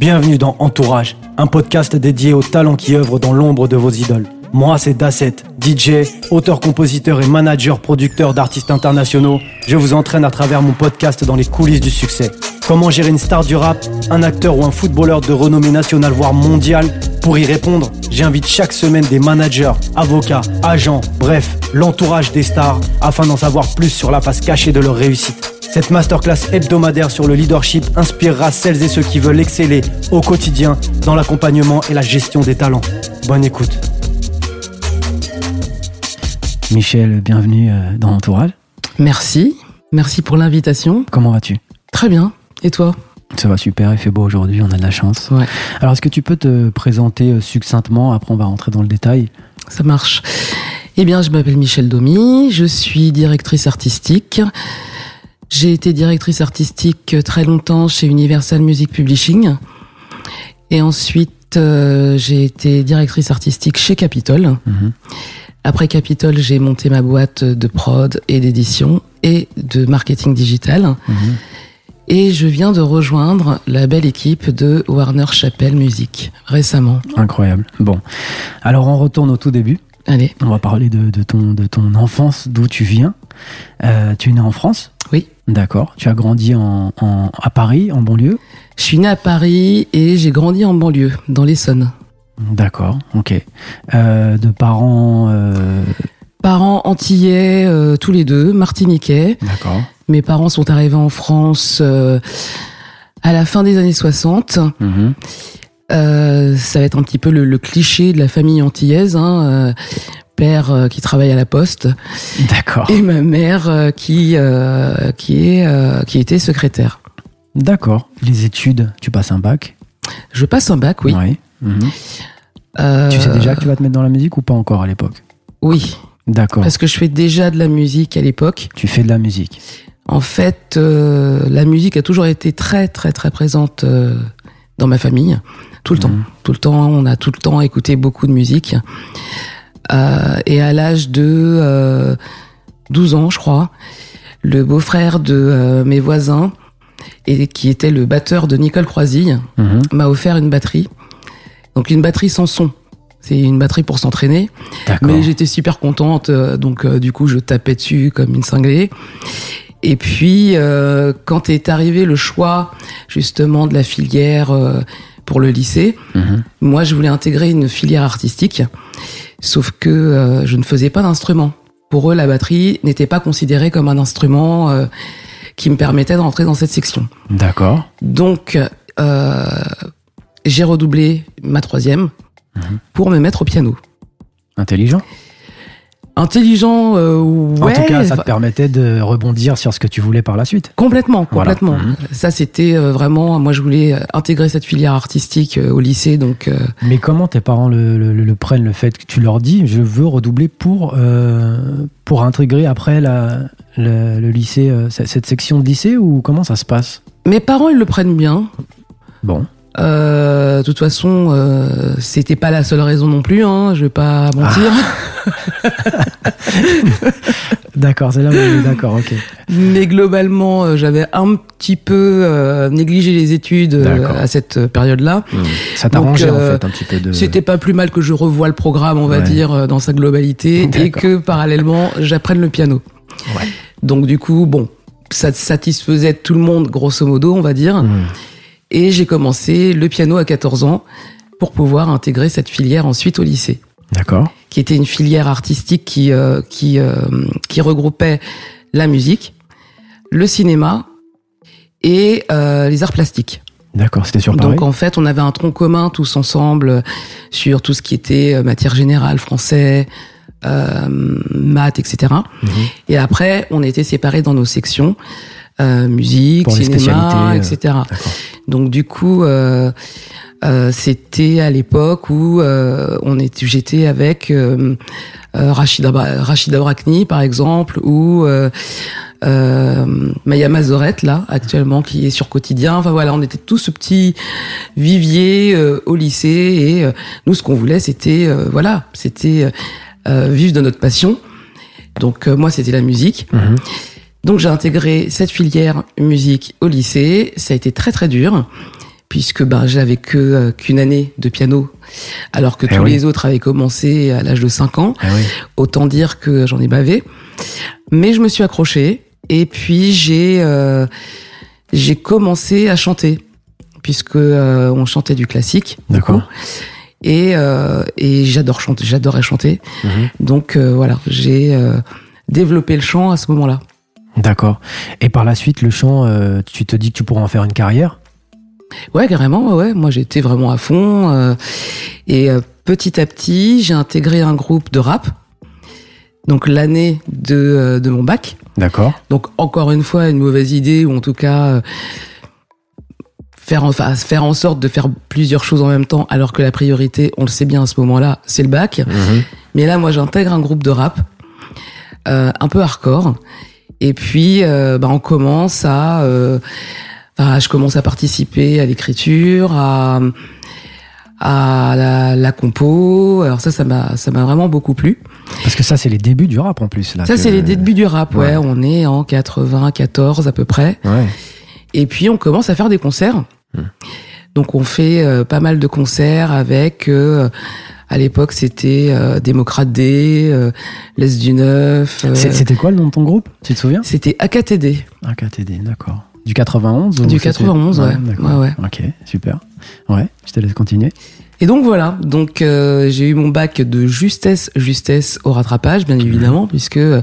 Bienvenue dans Entourage, un podcast dédié aux talents qui œuvrent dans l'ombre de vos idoles. Moi, c'est Dasset, DJ, auteur-compositeur et manager-producteur d'artistes internationaux. Je vous entraîne à travers mon podcast dans les coulisses du succès. Comment gérer une star du rap, un acteur ou un footballeur de renommée nationale voire mondiale? Pour y répondre, j'invite chaque semaine des managers, avocats, agents, bref, l'entourage des stars afin d'en savoir plus sur la face cachée de leur réussite. Cette masterclass hebdomadaire sur le leadership inspirera celles et ceux qui veulent exceller au quotidien dans l'accompagnement et la gestion des talents. Bonne écoute. Michel, bienvenue euh, dans Entourage. Merci, merci pour l'invitation. Comment vas-tu? Très bien. Et toi? Ça va super, il fait beau aujourd'hui, on a de la chance. Ouais. Alors est-ce que tu peux te présenter euh, succinctement, après on va rentrer dans le détail Ça marche. Eh bien, je m'appelle Michel Domy, je suis directrice artistique. J'ai été directrice artistique très longtemps chez Universal Music Publishing. Et ensuite, euh, j'ai été directrice artistique chez Capitol. Mhm. Après Capitol, j'ai monté ma boîte de prod et d'édition et de marketing digital. Mhm. Et je viens de rejoindre la belle équipe de Warner Chappell Music récemment. Incroyable. Bon, alors on retourne au tout début. Allez, On va parler de, de ton, de ton enfance, d'où tu viens. Euh, tu es né en France? Oui. D'accord. Tu as grandi en, en- à Paris, en banlieue? Je suis né à Paris et j'ai grandi en banlieue, dans l'Essonne. D'accord, ok. Euh, de parents... euh, Parents antillais, euh, tous les deux, martiniquais. D'accord. Mes parents sont arrivés en France à la fin des années 60. Mhm. Ça va être un petit peu le, le cliché de la famille antillaise. Hein, père qui travaille à la poste D'accord. et ma mère qui qui est qui était secrétaire. D'accord. Les études, tu passes un bac? Je passe un bac, oui. Ouais. Euh, Tu sais déjà que tu vas te mettre dans la musique ou pas encore à l'époque? Oui, D'accord. parce que je fais déjà de la musique à l'époque. Tu fais de la musique. En fait, euh, la musique a toujours été très très très présente euh, dans ma famille, tout le temps. Mhm. Tout le temps, on a tout le temps écouté beaucoup de musique. Et à l'âge de euh, 12 ans, je crois, le beau-frère de mes voisins, et qui était le batteur de Nicole Croisille, Mhm. m'a offert une batterie. Donc une batterie sans son. C'est une batterie pour s'entraîner. Mais j'étais super contente, euh, donc euh, du coup je tapais dessus comme une cinglée. Et puis euh, quand est arrivé le choix justement de la filière euh, pour le lycée, Mhm. moi je voulais intégrer une filière artistique, sauf que je ne faisais pas d'instrument. Pour eux, la batterie n'était pas considérée comme un instrument qui me permettait d'entrer dans cette section. D'accord. Donc euh, j'ai redoublé ma troisième Mhm. pour me mettre au piano. Intelligent. Intelligent, euh, ouais. en tout cas, ça te permettait de rebondir sur ce que tu voulais par la suite. Complètement, Voilà. complètement. Mhm. Ça, c'était euh, vraiment. Moi, je voulais euh, intégrer cette filière artistique euh, au lycée, donc euh, Mais comment tes parents le, le- le prennent le fait que tu leur dis je veux redoubler pour, euh, pour intégrer après la, le, le lycée, cette section de lycée ou comment ça se passe? Mes parents, ils le prennent bien. Bon, de toute façon, euh, c'était pas la seule raison non plus. Hein, je vais pas mentir. d'accord, c'est là où on est d'accord, ok. Mais globalement, euh, j'avais un petit peu euh, négligé les études euh, à cette euh, période-là. Ça t'arrangeait euh, en fait un petit peu de. C'était pas plus mal que je revoie le programme, on va Ouais. dire, euh, dans sa globalité, et que parallèlement, j'apprenne le piano. Ouais. Donc du coup, bon, ça satisfaisait tout le monde, grosso modo, on va dire. Mhm. Et j'ai commencé le piano à 14 ans pour pouvoir intégrer cette filière ensuite au lycée, D'accord. qui était une filière artistique qui, euh, qui, euh, qui regroupait la musique, le cinéma et euh, les arts plastiques. D'accord, c'était sur Paris. Donc en fait, on avait un tronc commun tous ensemble euh, sur tout ce qui était euh, matière générale, français, euh, maths, etc. Mhm. Et après, on était séparés dans nos sections, euh, musique, Pour cinéma, etc. D'accord. Donc du coup, euh, euh, c'était à l'époque où euh, on était, j'étais avec euh, euh, Rachida, Rachida Brakni, par exemple, ou euh, euh, Maya Mazorette, là, actuellement, qui est sur Quotidien. Enfin voilà, on était tout ce petit vivier euh, au lycée et euh, nous, ce qu'on voulait, c'était, euh, voilà, c'était euh, vivre de notre passion. Donc euh, moi, c'était la musique. Mhm. Donc j'ai intégré cette filière musique au lycée. Ça a été très très dur puisque ben j'avais que euh, qu'une année de piano, alors que Eh tous oui. les autres avaient commencé à l'âge de 5 ans. Oui. Autant dire que j'en ai bavé. Mais je me suis accrochée et puis j'ai euh, j'ai commencé à chanter puisque euh, on chantait du classique. D'accord. Et euh, et j'adore chanter, j'adorais chanter. Mhm. Donc voilà, j'ai développé le chant à ce moment-là. D'accord. Et par la suite, le chant, euh, tu te dis que tu pourras en faire une carrière? Ouais, carrément. ouais, moi j'étais vraiment à fond. euh, et euh, petit à petit, j'ai intégré un groupe de rap. Donc l'année de, de mon bac. D'accord. Donc encore une fois, une mauvaise idée, ou en tout cas faire, enfin, faire en sorte de faire plusieurs choses en même temps, alors que la priorité, on le sait bien à ce moment-là, c'est le bac. Mhm. Mais là, moi, j'intègre un groupe de rap, un peu hardcore. Et puis, euh, bah, on commence à, euh, je commence à participer à l'écriture, à, à la, la compo. Alors ça, ça m'a, ça m'a vraiment beaucoup plu. Parce que ça, c'est les débuts du rap en plus. Là, Ça, que- c'est les débuts du rap. Ouais, ouais. on est en 94 à peu près. Ouais. Et puis on commence à faire des concerts. Hmm. Donc on fait euh, pas mal de concerts avec, euh, à l'époque c'était euh, Démocrate D, euh, Les du Neuf. euh, C'était quoi le nom de ton groupe? Tu te souviens? C'était AKTD. Un KTD, d'accord. Du 91 ou Du c'était- 91, ouais. Ouais, ouais. Ok, super. Ouais, je te laisse continuer. Et donc voilà, donc euh, j'ai eu mon bac de justesse, justesse au rattrapage, bien évidemment, puisque euh,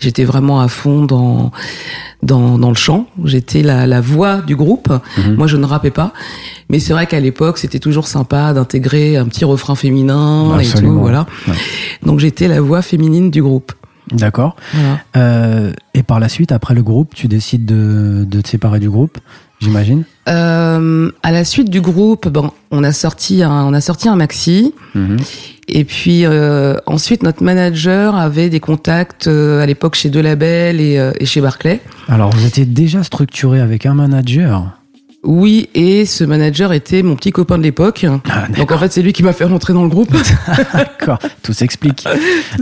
j'étais vraiment à fond dans dans, dans le chant. J'étais la, la voix du groupe. Mhm. Moi, je ne rappais pas, mais c'est vrai qu'à l'époque, c'était toujours sympa d'intégrer un petit refrain féminin et tout, voilà. Ouais. Donc j'étais la voix féminine du groupe. D'accord. Voilà. Euh, et par la suite, après le groupe, tu décides de, de te séparer du groupe, j'imagine Euh, à la suite du groupe, bon, on a sorti un, on a sorti un maxi. Mhm. Et puis euh, ensuite, notre manager avait des contacts euh, à l'époque chez Deux Labels et, euh, et chez Barclay. Alors, vous étiez déjà structuré avec un manager Oui, et ce manager était mon petit copain de l'époque. Ah, Donc en fait, c'est lui qui m'a fait rentrer dans le groupe. D'accord, tout s'explique.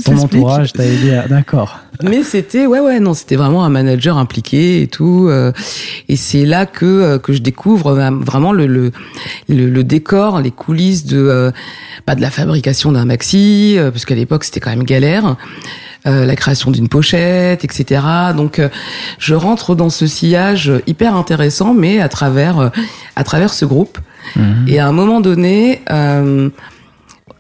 Ton entourage t'a aidé à... D'accord. Mais c'était ouais ouais non, c'était vraiment un manager impliqué et tout. euh, et c'est là que euh, que je découvre euh, vraiment le le le, le décor, les coulisses de bah, de la fabrication d'un maxi, parce qu'à l'époque c'était quand même galère. Euh, la création d'une pochette, etc. Donc, euh, je rentre dans ce sillage hyper intéressant, mais à travers euh, à travers ce groupe. Mhm. Et à un moment donné,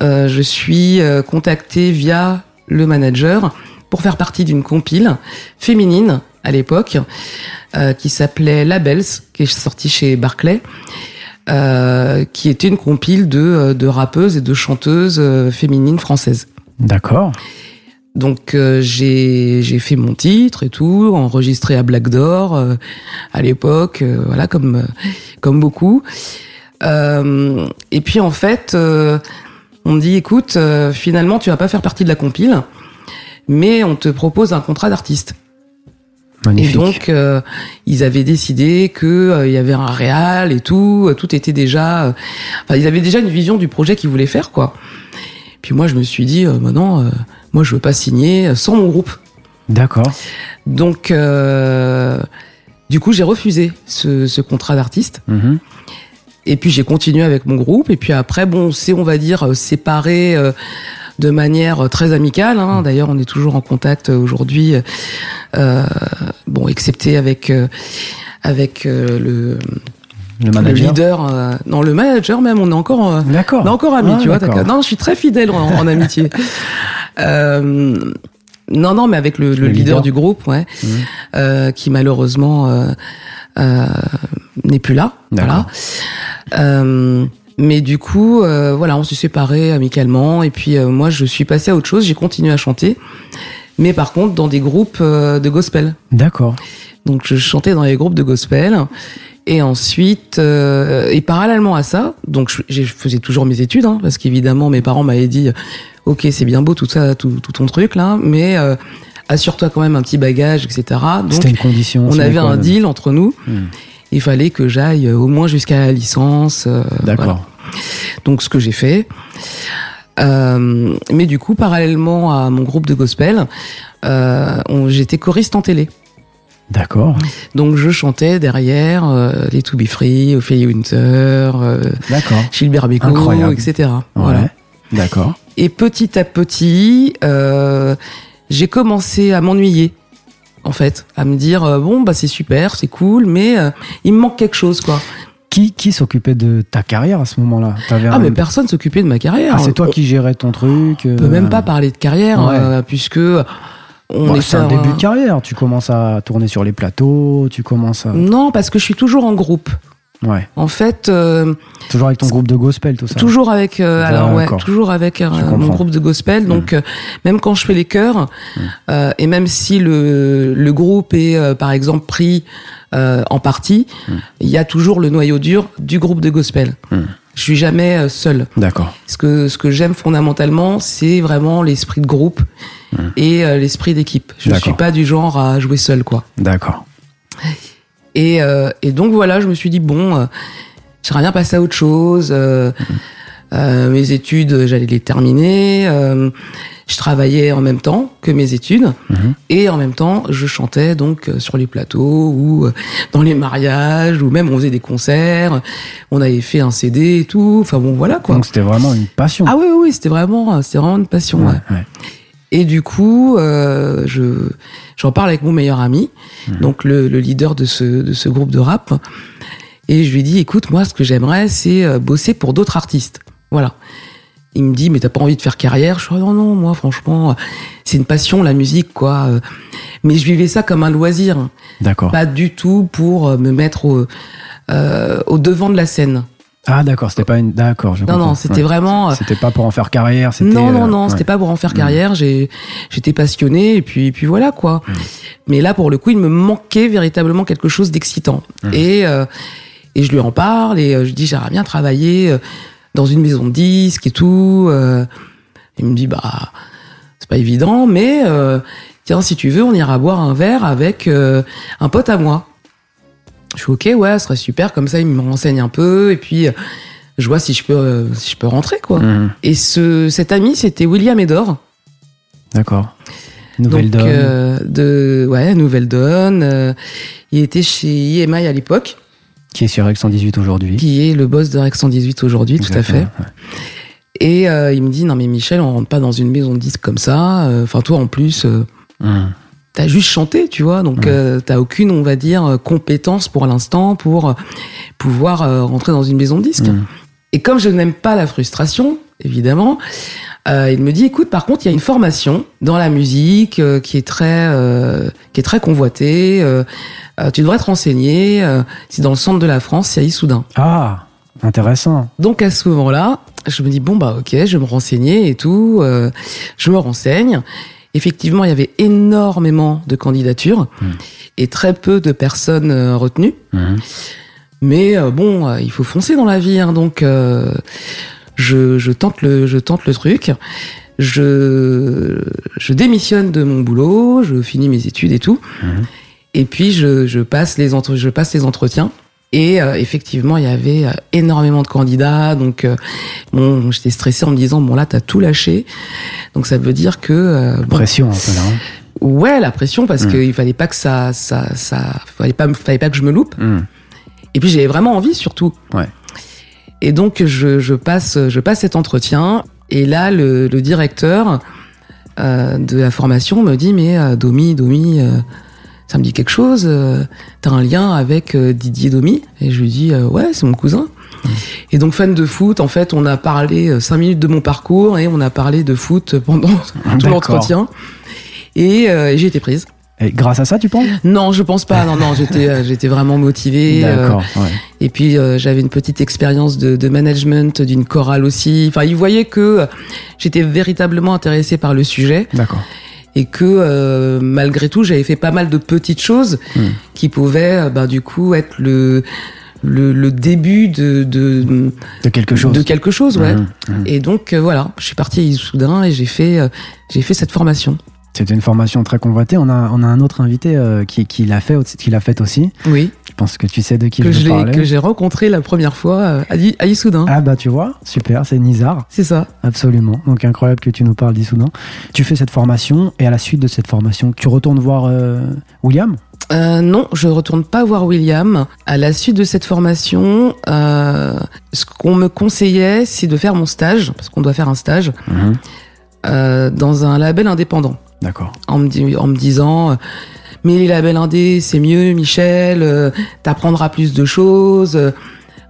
je suis contactée via le manager pour faire partie d'une compile féminine à l'époque euh, qui s'appelait Labels, qui est sortie chez Barclay, euh, qui était une compile de, de rappeuses et de chanteuses féminines françaises. D'accord. Donc euh, j'ai j'ai fait mon titre et tout, enregistré à Black Door euh, à l'époque, euh, voilà comme euh, comme beaucoup. Euh, et puis en fait, euh, on me dit écoute, euh, finalement tu vas pas faire partie de la compile, mais on te propose un contrat d'artiste. Et donc euh, ils avaient décidé que euh, il y avait un réal et tout, euh, tout était déjà, euh, enfin ils avaient déjà une vision du projet qu'ils voulaient faire quoi. Puis moi je me suis dit euh, maintenant, euh, moi je veux pas signer sans mon groupe. D'accord. Donc euh, du coup j'ai refusé ce, ce contrat d'artiste. Mhm. Et puis j'ai continué avec mon groupe. Et puis après, bon, c'est on va dire séparé euh, de manière très amicale. Hein. D'ailleurs, on est toujours en contact aujourd'hui. Euh, bon, excepté avec avec euh, le, Le le manager. leader. euh, non, le manager même. On est encore. euh, D'accord. on est encore amis, Ah, tu vois. d'accord. Non, je suis très fidèle en, en amitié. Euh, non, non, mais avec le, le Le leader, leader. du groupe, ouais, Mhm. euh, qui malheureusement euh, euh, n'est plus là. D'accord. Voilà. Euh, mais du coup, euh, voilà, on s'est séparés amicalement. Et puis euh, moi, je suis passée à autre chose. J'ai continué à chanter, mais par contre dans des groupes de gospel. D'accord. Donc je chantais dans les groupes de gospel. Et ensuite, euh, et parallèlement à ça, donc je, je faisais toujours mes études, hein, parce qu'évidemment mes parents m'avaient dit, ok c'est bien beau tout ça, tout, tout ton truc là, mais euh, assure-toi quand même un petit bagage, etc. Donc une condition. on avait un deal entre nous. Hmm. Il fallait que j'aille euh, au moins jusqu'à la licence. euh, D'accord. voilà. Donc ce que j'ai fait. Euh, mais du coup, parallèlement à mon groupe de gospel, euh, j'étais choriste en télé. D'accord. Donc je chantais derrière euh, les To Be Free, Ophélie Winter, euh. Gilbert Bécaud, etc. Ouais. Voilà. D'accord. Et petit à petit, euh, j'ai commencé à m'ennuyer, en fait, à me dire euh, bon bah c'est super, c'est cool, mais il me manque quelque chose quoi. Qui, qui s'occupait de ta carrière à ce moment-là? Ah un- mais personne s'occupait de ma carrière. Ah, c'est toi qui gérais ton truc. On peut même pas parler de carrière Ouais. euh, puisque est c'est un début de carrière. Tu commences à tourner sur les plateaux, tu commences à. Non, parce que je suis toujours en groupe. Ouais. En fait, euh, Toujours avec ton groupe de gospel, tout ça. toujours avec euh, alors ouais, toujours avec euh, mon groupe de gospel. Donc euh, même quand je fais les chœurs euh, et même si le le groupe est euh, par exemple pris euh, en partie, il y a toujours le noyau dur du groupe de gospel. Je suis jamais seul. D'accord. Ce que ce que j'aime fondamentalement, c'est vraiment l'esprit de groupe et euh, l'esprit d'équipe. Je. D'accord. suis pas du genre à jouer seul quoi. D'accord. Et, euh, et donc voilà, je me suis dit bon, euh, j'aimerais bien passer à autre chose. euh, euh, mes études, j'allais les terminer. euh, je travaillais en même temps que mes études Mhm. et en même temps, je chantais donc euh, sur les plateaux ou dans les mariages ou même on faisait des concerts. On avait fait un CD et tout. Enfin bon, voilà quoi. Donc c'était vraiment une passion. Ah oui, oui, oui, c'était vraiment, c'était vraiment une passion. ouais. ouais. ouais. Et du coup, euh, je j'en parle avec mon meilleur ami, donc le, le leader de ce de ce groupe de rap, et je lui dis écoute, moi, ce que j'aimerais, c'est euh, bosser pour d'autres artistes. Voilà. Il me dit mais t'as pas envie de faire carrière? Je suis non non, moi franchement, euh, c'est une passion la musique quoi. Mais je vivais ça comme un loisir, D'accord. pas du tout pour me mettre au euh, au devant de la scène. Ah d'accord, c'était pas une. D'accord, Non non, c'était Ouais. vraiment. euh, C'était pas pour en faire carrière. Non, non, euh, non, ouais. c'était pas pour en faire carrière. J'ai, j'étais passionnée et puis, puis voilà quoi. Mais là, pour le coup, il me manquait véritablement quelque chose d'excitant. Et, euh, et je lui en parle et euh, je dis j'aimerais bien travailler dans une maison de disques et tout. il me dit bah c'est pas évident, mais euh, tiens si tu veux, on ira boire un verre avec euh, un pote à moi. Je suis ok, ouais, ce serait super. Comme ça, il me renseigne un peu et puis euh, je vois si je peux, euh, si je peux rentrer quoi. Mhm. Et ce, cet ami, c'était William Edor. D'accord. Nouvelle donc, donne. euh, de, ouais, Nouvelle Donne. euh, il était chez IMI à l'époque, Qui est sur Rex 118 aujourd'hui. qui est le boss de Rex 118 aujourd'hui, tout à fait. Ouais. Et il me dit, non mais Michel, on rentre pas dans une maison de disques comme ça. Enfin, toi, en plus, Mhm. T'as juste chanté, tu vois. Donc, euh, t'as aucune, on va dire, euh, compétence pour l'instant pour euh, pouvoir euh, rentrer dans une maison de disques. Mhm. Et comme je n'aime pas la frustration, évidemment, euh, il me dit écoute, par contre, il y a une formation dans la musique qui est très qui est très convoitée. tu devrais te renseigner. c'est dans le centre de la France, c'est à Issoudun. Ah, intéressant. Donc à ce moment-là, je me dis bon bah ok, je vais me renseigner et tout. je me renseigne. Effectivement, il y avait énormément de candidatures et très peu de personnes euh, retenues. Mhm. Mais euh, bon, euh, il faut foncer dans la vie, hein, donc je, je tente le, je tente le truc. Je, je démissionne de mon boulot, je finis mes études et tout, Mhm. et puis je, je passe les entre, je passe les entretiens. Et euh, effectivement, il y avait euh, énormément de candidats, donc euh, bon, j'étais stressée en me disant bon là t'as tout lâché, donc ça veut dire que euh, bon, Pression un peu là. hein. ouais la pression parce Mhm. qu'il fallait pas que ça, ça, ça, fallait pas, fallait pas que je me loupe. Mhm. Et puis j'avais vraiment envie surtout. Ouais. Et donc je, je passe je passe cet entretien et là le, le directeur euh, de la formation me dit mais euh, Domi Domi euh, ça me dit quelque chose euh, t'as un lien avec euh, Didier Domi et je lui dis euh, ouais c'est mon cousin et donc fan de foot en fait on a parlé euh, cinq minutes de mon parcours et on a parlé de foot pendant tout D'accord. l'entretien et, euh, j'ai été prise Et grâce à ça, tu penses? Non je pense pas non non j'étais j'étais vraiment motivée D'accord. ouais. et puis euh, j'avais une petite expérience de, de management d'une chorale aussi. Enfin, ils voyaient que j'étais véritablement intéressée par le sujet D'accord. Et que euh, malgré tout, j'avais fait pas mal de petites choses Hmm. qui pouvaient, euh, ben, du coup, être le le, le début de de, De quelque chose. de quelque chose, ouais. Mhm. Mhm. Et donc euh, voilà, je suis partie à Issoudun et j'ai fait euh, j'ai fait cette formation. C'était une formation très convoitée. On a, on a un autre invité qui, qui l'a fait, aussi- qui l'a fait aussi. Oui, pense que tu sais de qui que je je parler. que j'ai rencontré la première fois à, Issoudun. Ah bah tu vois, super, c'est Nizar, C'est ça. absolument. Donc incroyable que tu nous parles d'Issoudun. Tu fais cette formation et à la suite de cette formation, tu retournes voir euh, William? Euh, non, je retourne pas voir William. À la suite de cette formation, euh, ce qu'on me conseillait, c'est de faire mon stage, parce qu'on doit faire un stage, Mhm. dans un label indépendant. D'accord. En me, en me disant, mais les labels indés, c'est mieux, Michel, euh, t'apprendras plus de choses. euh,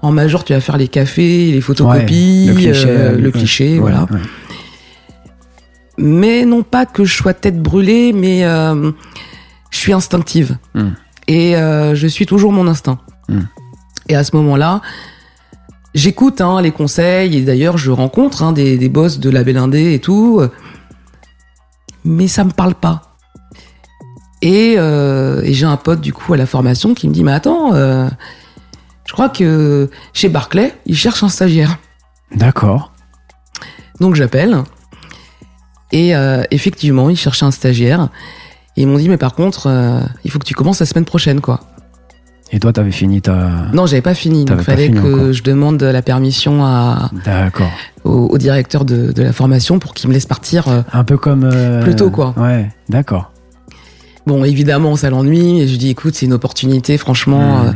en major, tu vas faire les cafés, les photocopies, Ouais, le cliché, euh, le ouais. cliché, Ouais, voilà. ouais. mais non pas que je sois tête brûlée, mais je suis instinctive. Mm. Et je suis toujours mon instinct. Mm. Et à ce moment-là, j'écoute hein, les conseils, et d'ailleurs je rencontre hein, des, des boss de la Indé et tout, mais ça me parle pas. Et, euh, et j'ai un pote du coup à la formation qui me dit, mais attends, euh, je crois que chez Barclay, ils cherchent un stagiaire. D'accord. Donc j'appelle. Et euh, effectivement, ils cherchaient un stagiaire. Et ils m'ont dit, mais par contre, il faut que tu commences la semaine prochaine, quoi. Et toi, t'avais fini ta. Non, j'avais pas fini. Il fallait fini que encore. je demande la permission à, D'accord. au, au directeur de, de la formation pour qu'il me laisse partir. Un peu comme. euh, Plus tôt, quoi. Ouais, d'accord. Bon, évidemment, ça l'ennuie. Et je dis, écoute, c'est une opportunité, franchement. Mm. euh.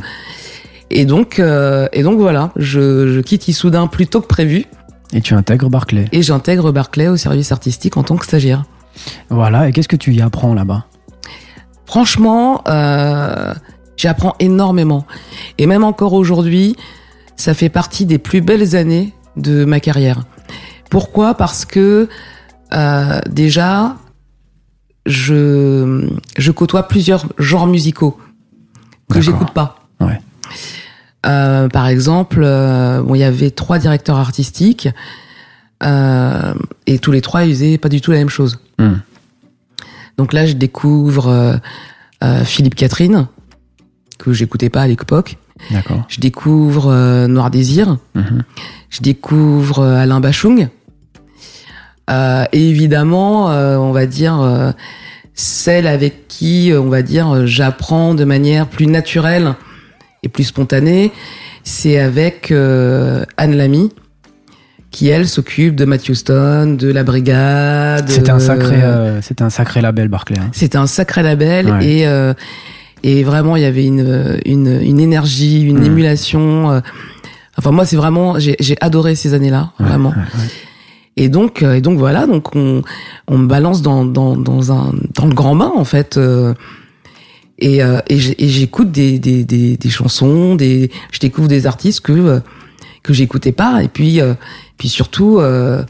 Et donc, euh, et donc voilà, je, je quitte Issoudun plus tôt que prévu Et tu intègres Barclay. et j'intègre Barclay au service artistique en tant que stagiaire. Voilà. Et qu'est-ce que tu y apprends là-bas? Franchement, euh, j'apprends énormément. Et même encore aujourd'hui, ça fait partie des plus belles années de ma carrière. Pourquoi? Parce que euh, déjà, je, je côtoie plusieurs genres musicaux que j'écoute pas. Ouais. Euh, par exemple, euh, bon, il y avait trois directeurs artistiques euh, et tous les trois ils faisaient pas du tout la même chose. Hmm. Donc là, je découvre euh, euh, Philippe Catherine, que j'écoutais pas à l'époque. D'accord. Je découvre Noir Désir. Mhm. Je découvre Alain Bachung. Euh, et évidemment, euh, on va dire, euh, celle avec qui, euh, on va dire, euh, j'apprends de manière plus naturelle et plus spontanée, c'est avec euh, Anne Lamy, qui, elle, s'occupe de Matthew Stone, de La Brigade. C'était un sacré, c'était un sacré label Barclay. hein. c'était un sacré label Ouais. et euh, et vraiment il y avait une une, une énergie, une Mm. émulation. euh, enfin moi c'est vraiment j'ai j'ai adoré ces années-là Ouais, vraiment. ouais. Et donc euh, et donc voilà donc on on me balance dans dans dans un dans le grand bain en fait. euh, et, euh, et j'écoute des, des, des, des chansons, des, je découvre des artistes que, que j'écoutais pas. Et puis, euh, puis surtout, euh,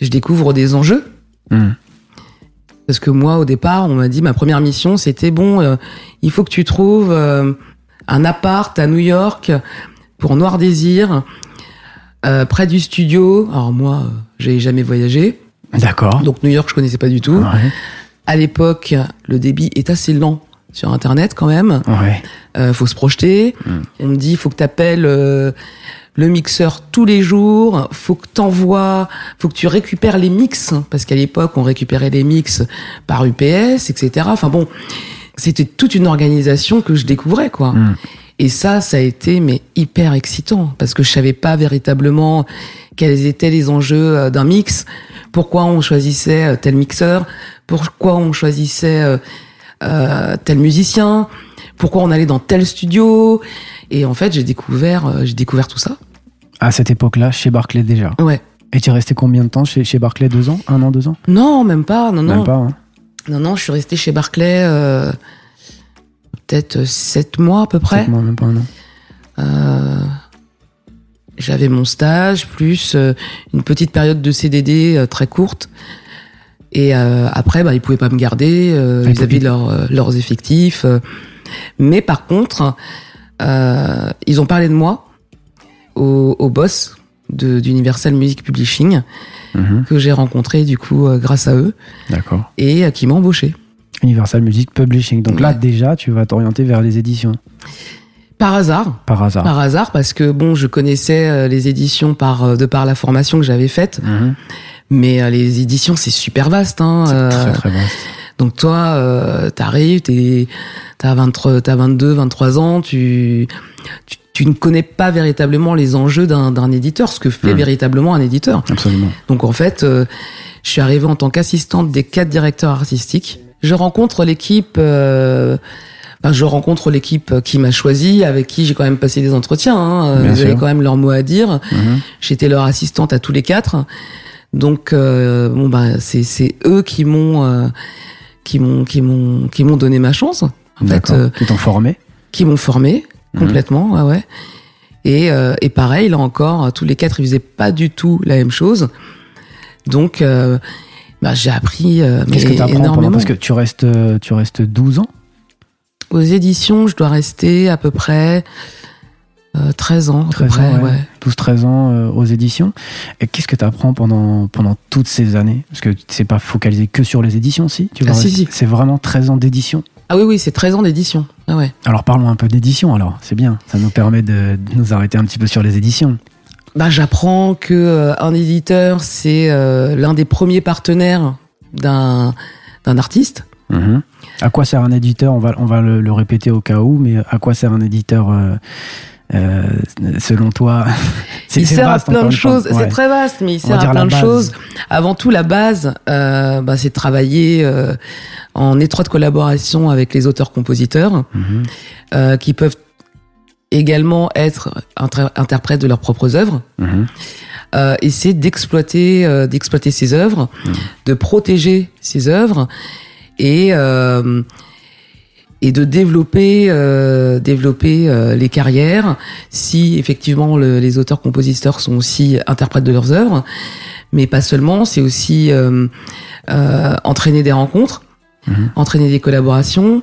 je découvre des enjeux. Hmm. Parce que moi, au départ, on m'a dit, ma première mission, c'était bon, euh, il faut que tu trouves euh, un appart à New York pour Noir Désir, euh, près du studio. Alors moi, euh, j'avais jamais voyagé, D'accord. donc New York, je connaissais pas du tout. Ouais. À l'époque, le débit est assez lent sur Internet quand même. Ouais. Euh, faut se projeter. Mm. On me dit, faut que t'appelles euh, le mixeur tous les jours. Faut que t'envoies, faut que tu récupères les mix parce qu'à l'époque, on récupérait les mix par UPS, etc. Enfin bon, c'était toute une organisation que je découvrais quoi. Mm. Et ça, ça a été mais hyper excitant parce que je savais pas véritablement quels étaient les enjeux euh, d'un mix, pourquoi on choisissait euh, tel mixeur, pourquoi on choisissait euh, tel musicien, pourquoi on allait dans tel studio? Et en fait, j'ai découvert, j'ai découvert tout ça. À cette époque-là, chez Barclay déjà. Ouais. Et tu es resté combien de temps chez, chez Barclay Deux ans? Un an, deux ans? Non, même pas. Non, non. Même pas. hein. Non, non. Je suis restée chez Barclay euh, peut-être sept mois à peu près. Sept mois, même pas un an. Euh, J'avais mon stage plus euh, une petite période de CDD euh, très courte. Et euh, après, bah, ils pouvaient pas me garder. Euh, Ah, leur, euh, leurs effectifs. euh. mais par contre, euh, ils ont parlé de moi au, au boss de- d'Universal Music Publishing Mhm. que j'ai rencontré du coup euh, grâce à eux D'accord. et euh, qui m'a embauché. Universal Music Publishing. Donc là, déjà, tu vas t'orienter vers les éditions. Par hasard, Par hasard. par hasard, parce que bon, je connaissais euh, les éditions par euh, de par la formation que j'avais faite. Mhm. Mais euh, les éditions, c'est super vaste. Hein, C'est euh, très très vaste. donc toi, euh, t'arrives, t'es, t'as 23, t'as 22, 23 ans, tu, tu, tu ne connais pas véritablement les enjeux d'un, d'un éditeur, ce que fait Mm. véritablement un éditeur. Absolument. Donc en fait, euh, je suis arrivée en tant qu'assistante des quatre directeurs artistiques. Je rencontre l'équipe euh, ben, je rencontre l'équipe qui m'a choisi, avec qui j'ai quand même passé des entretiens. Hein. Bien Ils avaient quand même leur mot à dire. Mhm. J'étais leur assistante à tous les quatre. Donc euh, bon ben c'est c'est eux qui m'ont euh, qui m'ont qui m'ont qui m'ont donné ma chance. En fait, euh, Qui t'ont formé. qui m'ont formé Mhm. complètement, ouais, ouais. Et, euh, et pareil, là encore, tous les quatre, ils faisaient pas du tout la même chose. Donc, euh, bah, j'ai appris euh, Qu'est-ce que tu apprends pendant énormément. Parce que tu restes, euh, tu restes 12 ans Aux éditions, je dois rester à peu près euh, 13 ans, à peu 13 près, ans, ouais. ouais. 12-13 ans euh, aux éditions. Et qu'est-ce que tu apprends pendant, pendant toutes ces années? Parce que c'est pas focalisé que sur les éditions, si? Tu Ah, si, si. C'est vraiment 13 ans d'édition. Ah oui, oui, c'est 13 ans d'édition. Ah ouais. Alors parlons un peu d'édition alors, c'est bien. Ça nous permet de, de nous arrêter un petit peu sur les éditions. Bah, j'apprends que euh, un éditeur, c'est euh, l'un des premiers partenaires d'un d'un artiste. Mhm. À quoi sert un éditeur? On va, on va le, le répéter au cas où, mais à quoi sert un éditeur euh, euh, selon toi? Il sert vaste, à plein de choses. Ouais. C'est très vaste, mais il sert à plein de base. choses. Avant tout, la base, euh, bah, c'est de travailler euh, en étroite collaboration avec les auteurs-compositeurs, Mhm. euh, qui peuvent également être inter- interprètes de leurs propres œuvres. Mhm. Euh, et c'est d'exploiter, euh, d'exploiter ces œuvres, Mhm. de protéger ces œuvres et euh, et de développer euh, développer euh, les carrières si effectivement le- les auteurs compositeurs sont aussi interprètes de leurs œuvres mais pas seulement c'est aussi euh, euh, entraîner des rencontres Mhm. entraîner des collaborations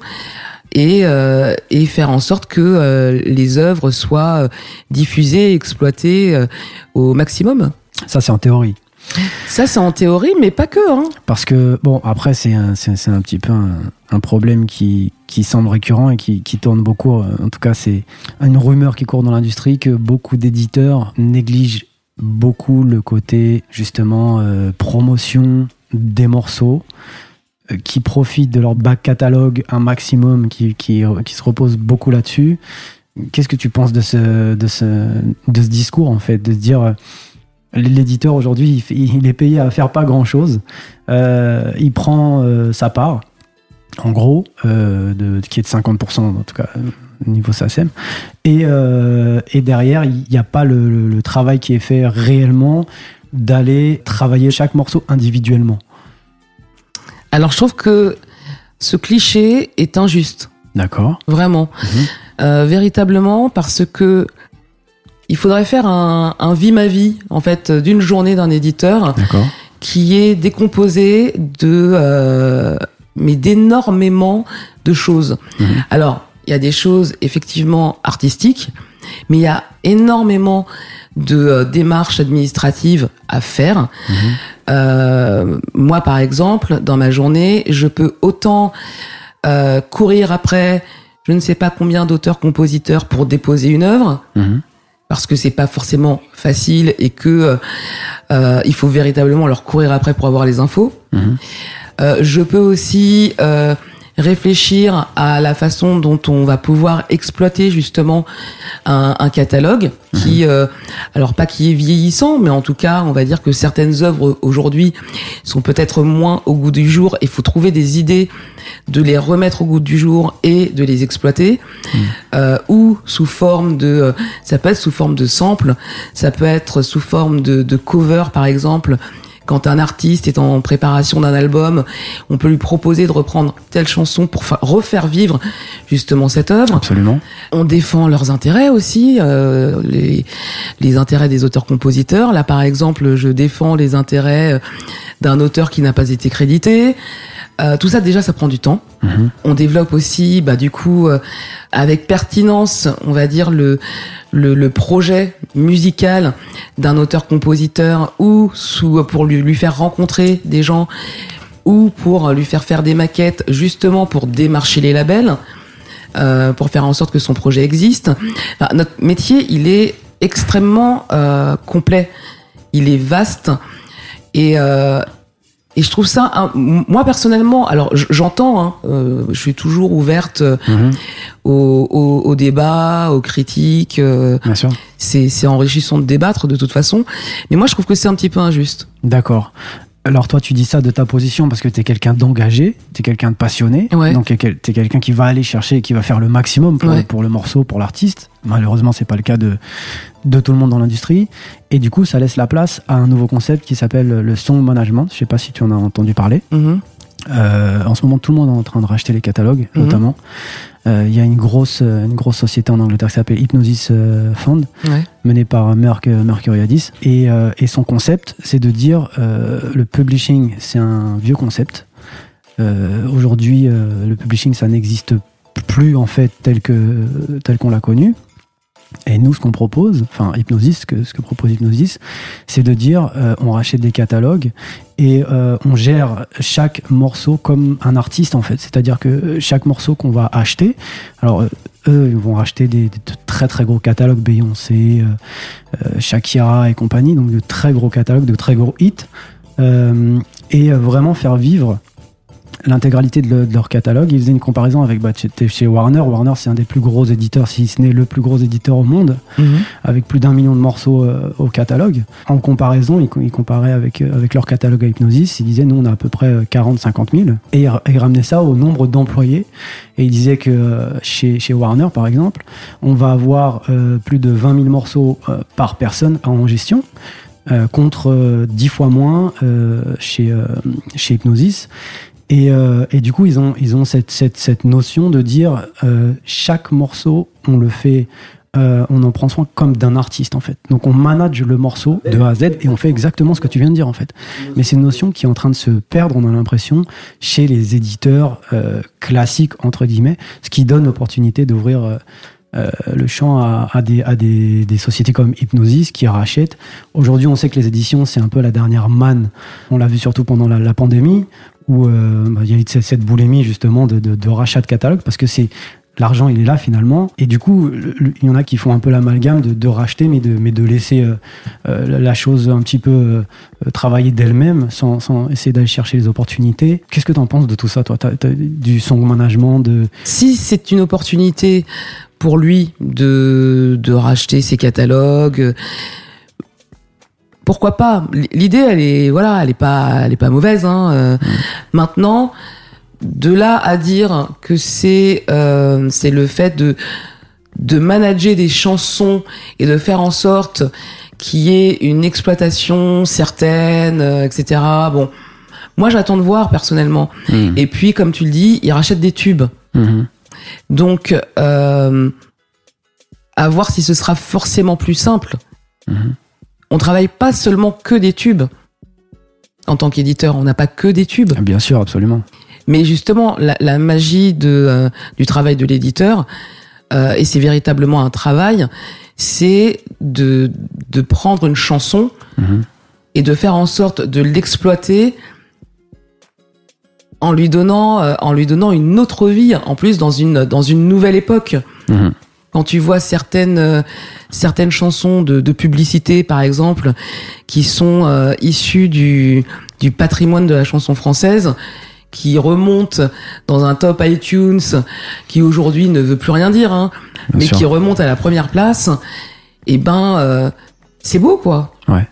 et, euh, et faire en sorte que euh, les œuvres soient euh, diffusées, exploitées euh, au maximum. Ça c'est en théorie. Ça, c'est en théorie, mais pas que. Hein. Parce que, bon, après, c'est un, un petit peu un, un problème qui, qui semble récurrent et qui, qui tourne beaucoup. En tout cas, c'est une rumeur qui court dans l'industrie que beaucoup d'éditeurs négligent beaucoup le côté, justement, euh, promotion des morceaux, qui profitent de leur back catalogue un maximum, qui, qui, qui se repose beaucoup là-dessus. Qu'est-ce que tu penses de ce, de ce, de ce discours, en fait, de se dire. euh, L'éditeur aujourd'hui, il, est payé à faire pas grand chose. Euh, il prend euh, sa part, en gros, euh, de, qui est de 50% en tout cas euh, niveau SACEM. Et, euh, et derrière, il n'y a pas le, le- le travail qui est fait réellement d'aller travailler chaque morceau individuellement. Alors, je trouve que ce cliché est injuste, D'accord vraiment. Mhm. Euh, véritablement, parce que il faudrait faire un, un vie ma vie, en fait, d'une journée d'un éditeur D'accord. qui est décomposé de euh, mais d'énormément de choses. Mhm. Alors, il y a des choses effectivement artistiques, mais il y a énormément de euh, démarches administratives à faire. Mhm. Euh, moi, par exemple, dans ma journée, je peux autant euh, courir après je ne sais pas combien d'auteurs-compositeurs pour déposer une œuvre, Mhm. parce que c'est pas forcément facile et que euh, euh, il faut véritablement leur courir après pour avoir les infos. Mhm. Euh, je peux aussi euh, réfléchir à la façon dont on va pouvoir exploiter justement un, un catalogue qui, euh, alors pas qui est vieillissant, mais en tout cas, on va dire que certaines œuvres aujourd'hui sont peut-être moins au goût du jour. Il faut trouver des idées de les remettre au goût du jour et de les exploiter, euh, ou sous forme de, euh, ça peut être sous forme de sample, ça peut être sous forme de, de cover par exemple. Quand un artiste est en préparation d'un album, on peut lui proposer de reprendre telle chanson pour fa- refaire vivre justement cette œuvre. Absolument. On défend leurs intérêts aussi, euh, les, les intérêts des auteurs-compositeurs. Là, par exemple, je défends les intérêts euh, d'un auteur qui n'a pas été crédité. Euh, tout ça, déjà, ça prend du temps. Mhm. On développe aussi, bah, du coup, euh, avec pertinence, on va dire, le, le, le projet musical d'un auteur-compositeur ou sous, pour lui, lui faire rencontrer des gens ou pour lui faire faire des maquettes justement pour démarcher les labels, euh, pour faire en sorte que son projet existe. Enfin, notre métier, il est extrêmement euh, complet, il est vaste et euh, et je trouve ça, un- moi personnellement, alors j'entends, hein, euh, je suis toujours ouverte euh, Mhm. au, au, au débat, aux critiques. euh, Bien sûr. c'est c'est enrichissant de débattre de toute façon, mais moi je trouve que c'est un petit peu injuste. D'accord. Alors toi, tu dis ça de ta position parce que tu es quelqu'un d'engagé, tu es quelqu'un de passionné, Ouais. donc tu es quelqu'un qui va aller chercher et qui va faire le maximum pour, Ouais. pour le morceau, pour l'artiste. Malheureusement, c'est pas le cas de, de tout le monde dans l'industrie. Et du coup, ça laisse la place à un nouveau concept qui s'appelle le song management. Je sais pas si tu en as entendu parler. Mhm. Euh, en ce moment, tout le monde est en train de racheter les catalogues, Mhm. notamment. Euh, Il y a une grosse, euh, une grosse société en Angleterre qui s'appelle Hypnosis Fund, Ouais. menée par Merck, euh, Mercuriadis. Et, euh, et son concept, c'est de dire le publishing, c'est un vieux concept. Aujourd'hui, le publishing, ça n'existe plus en fait tel que tel qu'on l'a connu. Et nous, ce qu'on propose, enfin Hypnosis, ce que, ce que propose Hypnosis, c'est de dire euh, on rachète des catalogues et euh, on gère chaque morceau comme un artiste en fait. C'est-à-dire que chaque morceau qu'on va acheter, alors euh, eux, ils vont racheter des, des très très gros catalogues Beyoncé, euh, euh, Shakira et compagnie, donc de très gros catalogues, de très gros hits, euh, et euh, vraiment faire vivre l'intégralité de, le- de leur catalogue. Ils faisaient une comparaison avec bah, chez Warner. Warner, c'est un des plus gros éditeurs, si ce n'est le plus gros éditeur au monde, Mhm. avec plus d'un million de morceaux euh, au catalogue. En comparaison, ils, co- ils comparaient avec, euh, avec leur catalogue à Hypnosis. Ils disaient, nous, on a à peu près 40-50 000. Et ils, ils ramenaient ça au nombre d'employés. Et ils disaient que euh, chez, chez Warner, par exemple, on va avoir euh, plus de 20 000 morceaux euh, par personne en gestion. euh, contre euh, 10 fois moins euh, chez, euh, chez Hypnosis. Et, euh, et du coup, ils ont, ils ont cette, cette, cette notion de dire euh, chaque morceau, on le fait, euh, on en prend soin comme d'un artiste en fait. Donc on manage le morceau de A à Z et on fait exactement ce que tu viens de dire en fait. Mais c'est une notion qui est en train de se perdre, on a l'impression, chez les éditeurs euh, classiques entre guillemets, ce qui donne l'opportunité d'ouvrir euh, euh, le champ à, à des, à des, des sociétés comme Hypnosis qui rachètent. Aujourd'hui, on sait que les éditions, c'est un peu la dernière manne. On l'a vu surtout pendant la, la pandémie, où euh, bah, il y a eu cette, cette boulimie justement de, de, de rachat de catalogue, parce que c'est l'argent, il est là finalement. Et du coup, il y en a qui font un peu l'amalgame de, de racheter, mais de, mais de laisser euh, euh, la- chose un petit peu euh, travailler d'elle-même, sans, sans essayer d'aller chercher les opportunités. Qu'est-ce que tu en penses de tout ça, toi? T'as- t'as Du song management, de... Si c'est une opportunité pour lui de, de racheter ses catalogues, pourquoi pas? L'idée, elle est voilà, elle est pas, elle est pas mauvaise. Hein. euh. Maintenant, de là à dire que c'est euh, c'est le fait de de manager des chansons et de faire en sorte qu'il y ait une exploitation certaine, euh, etc. Bon, moi j'attends de voir personnellement. Et puis, comme tu le dis, il rachète des tubes. Mhm. Donc, à voir si ce sera forcément plus simple. Mhm. On travaille pas seulement que des tubes. En tant qu'éditeur, on n'a pas que des tubes. Bien sûr, absolument. Mais justement, la, la magie de, euh, du travail de l'éditeur, euh, et c'est véritablement un travail, c'est de, de prendre une chanson Mhm. et de faire en sorte de l'exploiter en lui donnant euh, en lui donnant une autre vie en plus dans une dans une nouvelle époque Mhm. Quand tu vois certaines euh, certaines chansons de, de publicité par exemple qui sont euh, issues du du patrimoine de la chanson française qui remontent dans un top iTunes qui aujourd'hui ne veut plus rien dire hein, mais sûr. qui remonte à la première place et ben euh, c'est beau quoi Ouais.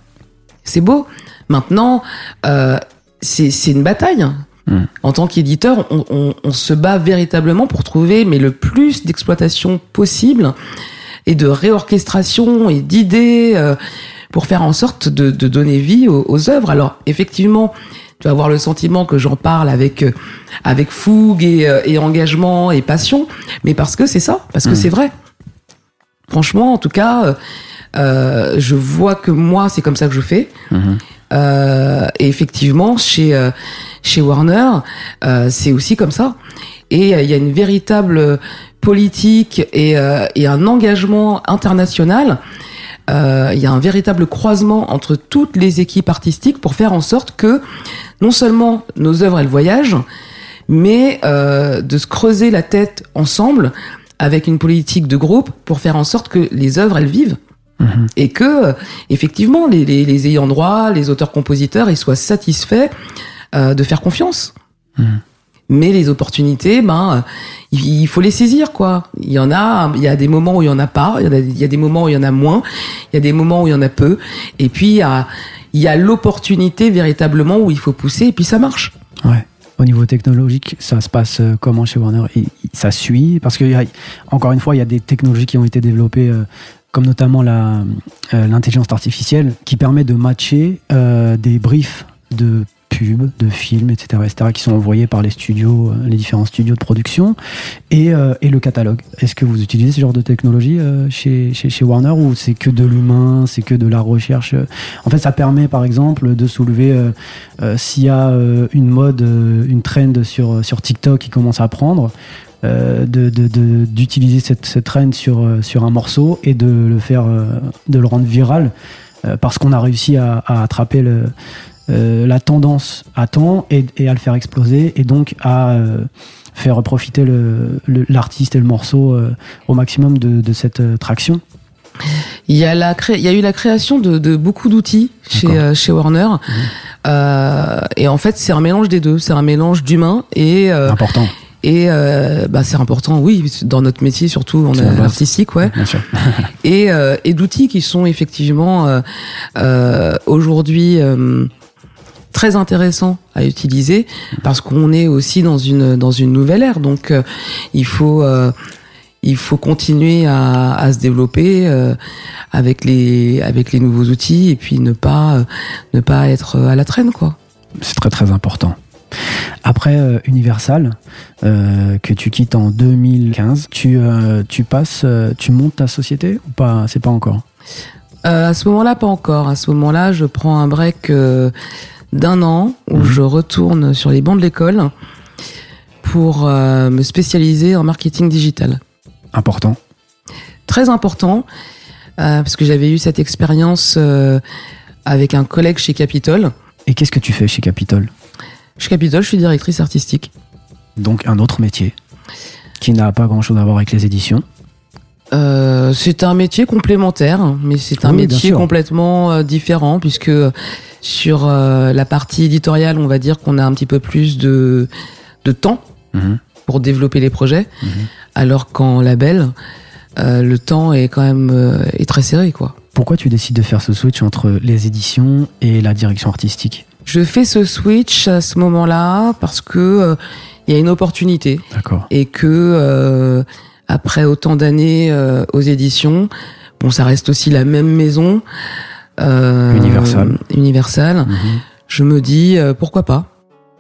c'est beau maintenant euh, c'est c'est une bataille En tant qu'éditeur, on, on- on se bat véritablement pour trouver mais le plus d'exploitation possible et de réorchestration et d'idées euh, pour faire en sorte de, de donner vie aux, aux œuvres. Alors effectivement, tu vas avoir le sentiment que j'en parle avec euh, avec fougue et, euh, et engagement et passion, mais parce que c'est ça, parce que Mm. c'est vrai. Franchement, en tout cas, euh, euh, je vois que moi, c'est comme ça que je fais. Mhm. Euh, et effectivement, chez euh, chez Warner, euh, c'est aussi comme ça. Et euh, il y a une véritable politique et, euh, et un engagement international. Il y a un véritable croisement entre toutes les équipes artistiques pour faire en sorte que non seulement nos œuvres elles voyagent, mais de se creuser la tête ensemble avec une politique de groupe pour faire en sorte que les œuvres elles vivent Mhm. et que euh, effectivement les, les, les ayants droit, les auteurs-compositeurs, ils soient satisfaits euh, de faire confiance. Mhm. Mais les opportunités, ben, il faut les saisir, quoi. Il y en a, il y a des moments où il y en a pas, il y, a, il y a des moments où il y en a moins, il y a des moments où il y en a peu, et puis il y a, il y a l'opportunité véritablement où il faut pousser, et puis ça marche. Ouais. Au niveau technologique, ça se passe euh, comment chez Warner et, Ça suit Parce que, encore une fois, il y a des technologies qui ont été développées, euh, comme notamment l'intelligence artificielle, qui permet de matcher des briefs de pubs, de films, etc., etc., qui sont envoyés par les studios, euh, les différents studios de production, et, euh, et le catalogue. Est-ce que vous utilisez ce genre de technologie euh, chez, chez, chez, Warner ou c'est que de l'humain, c'est que de la recherche En fait, ça permet, par exemple, de soulever s'il y a une mode, une trend sur, sur TikTok qui commence à prendre. D'utiliser de, de, cette, cette trend sur, sur un morceau et de le faire, de le rendre viral parce qu'on a réussi à, à attraper le, euh, la tendance à temps et, à le faire exploser et donc à euh, faire profiter l'artiste et le morceau euh, au maximum de, cette traction il y, a la il y a eu la création de, beaucoup d'outils chez, chez Warner. Mmh. et en fait, c'est un mélange des deux. C'est un mélange d'humain et. important. Et bah, c'est important, oui, dans notre métier, surtout en artistique, ouais. Bien sûr. et et d'outils qui sont effectivement aujourd'hui très intéressant à utiliser parce qu'on est aussi dans une dans une nouvelle ère. Donc euh, il faut euh, il faut continuer à, à se développer euh, avec les avec les nouveaux outils et puis ne pas ne pas être à la traîne quoi. C'est très très important. Après Universal, que tu quittes en 2015, tu, tu passes, tu montes ta société ou pas C'est pas encore? À ce moment-là, pas encore. À ce moment-là, je prends un break d'un an où mhm. je retourne sur les bancs de l'école pour euh, me spécialiser en marketing digital. Important. Très important, euh, parce que j'avais eu cette expérience euh, avec un collègue chez Capitol. Et qu'est-ce que tu fais chez Capitol? Chez Capitol, je suis directrice artistique. Donc un autre métier qui n'a pas grand-chose à voir avec les éditions. c'est un métier complémentaire, mais c'est un métier complètement différent puisque sur euh, la partie éditoriale, on va dire qu'on a un petit peu plus de, de temps mhm. pour développer les projets, mhm. alors qu'en label, euh, le temps est quand même euh, est très serré. quoi. Pourquoi tu décides de faire ce switch entre les éditions et la direction artistique? Je fais ce switch à ce moment-là parce que il y a une opportunité. D'accord. Et que après autant d'années aux éditions, bon, ça reste aussi la même maison. Euh, Universal. Universal. Mhm. Je me dis euh, pourquoi pas.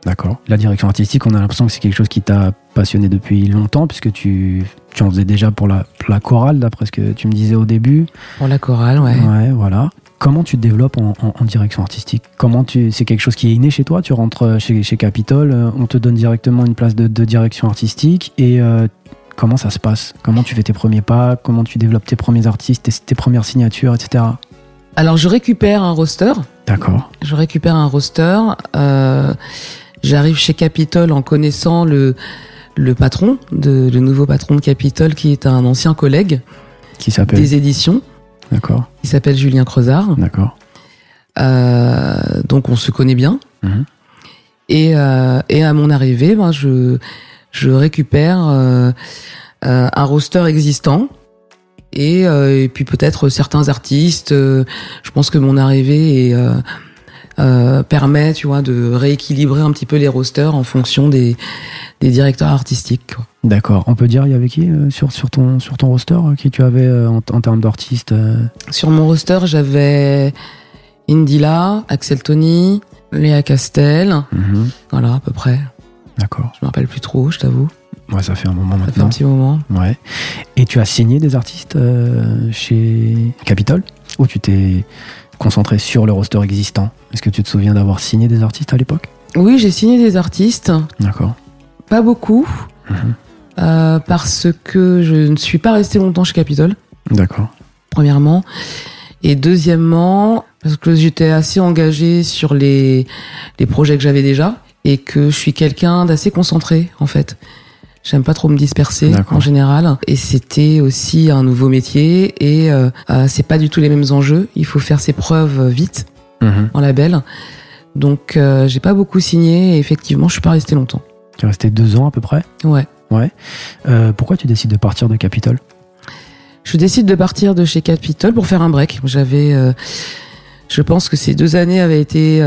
D'accord. La direction artistique, on a l'impression que c'est quelque chose qui t'a passionné depuis longtemps, puisque tu, tu en faisais déjà pour la, la chorale, d'après ce que tu me disais au début. Pour la chorale, ouais. Ouais, voilà. Comment tu te développes en, en, direction artistique Comment tu C'est quelque chose qui est inné chez toi Tu rentres chez, chez Capitol, euh, on te donne directement une place de, de direction artistique et comment ça se passe? Comment tu fais tes premiers pas? Comment tu développes tes premiers artistes, tes, tes premières signatures, etc. Alors je récupère un roster. D'accord. Je récupère un roster. Euh, J'arrive chez Capitol en connaissant le le patron, de, le nouveau patron de Capitol, qui est un ancien collègue. Qui s'appelle Des éditions. D'accord. Il s'appelle Julien Crezard. D'accord. Euh, donc on se connaît bien. Mhm. Et, euh, et à mon arrivée, ben, je, je récupère euh, euh un roster existant et, euh, et puis peut-être certains artistes. Euh, je pense que mon arrivée est, euh, euh, permet, tu vois, de rééquilibrer un petit peu les rosters en fonction des, des directeurs artistiques. D'accord. On peut dire il y avait qui sur sur ton sur ton roster qui tu avais en, en termes d'artistes Sur mon roster, j'avais Indila, Axel Tony, Léa Castel. Mhm. Voilà, à peu près. D'accord. Je me rappelle plus trop, je t'avoue. Ouais, ça fait un moment maintenant. Ça fait un petit moment. Ouais. Et tu as signé des artistes euh, chez Capitol ou tu t'es concentré sur le roster existant? Est-ce que tu te souviens d'avoir signé des artistes à l'époque? Oui, j'ai signé des artistes. D'accord. Pas beaucoup. Mhm. Euh, parce que je ne suis pas resté longtemps chez Capitol. D'accord. Premièrement. Et deuxièmement, parce que j'étais assez engagé sur les, les projets que j'avais déjà et que je suis quelqu'un d'assez concentré en fait. J'aime pas trop me disperser en général. Et c'était aussi un nouveau métier et euh, euh, c'est pas du tout les mêmes enjeux. Il faut faire ses preuves vite mhm. en label. Donc euh, j'ai pas beaucoup signé et effectivement je suis pas resté longtemps. Tu es resté deux ans à peu près Ouais. Ouais. Euh, pourquoi tu décides de partir de Capitol Je décide de partir de chez Capitol pour faire un break. J'avais, euh, je pense que ces deux années avaient été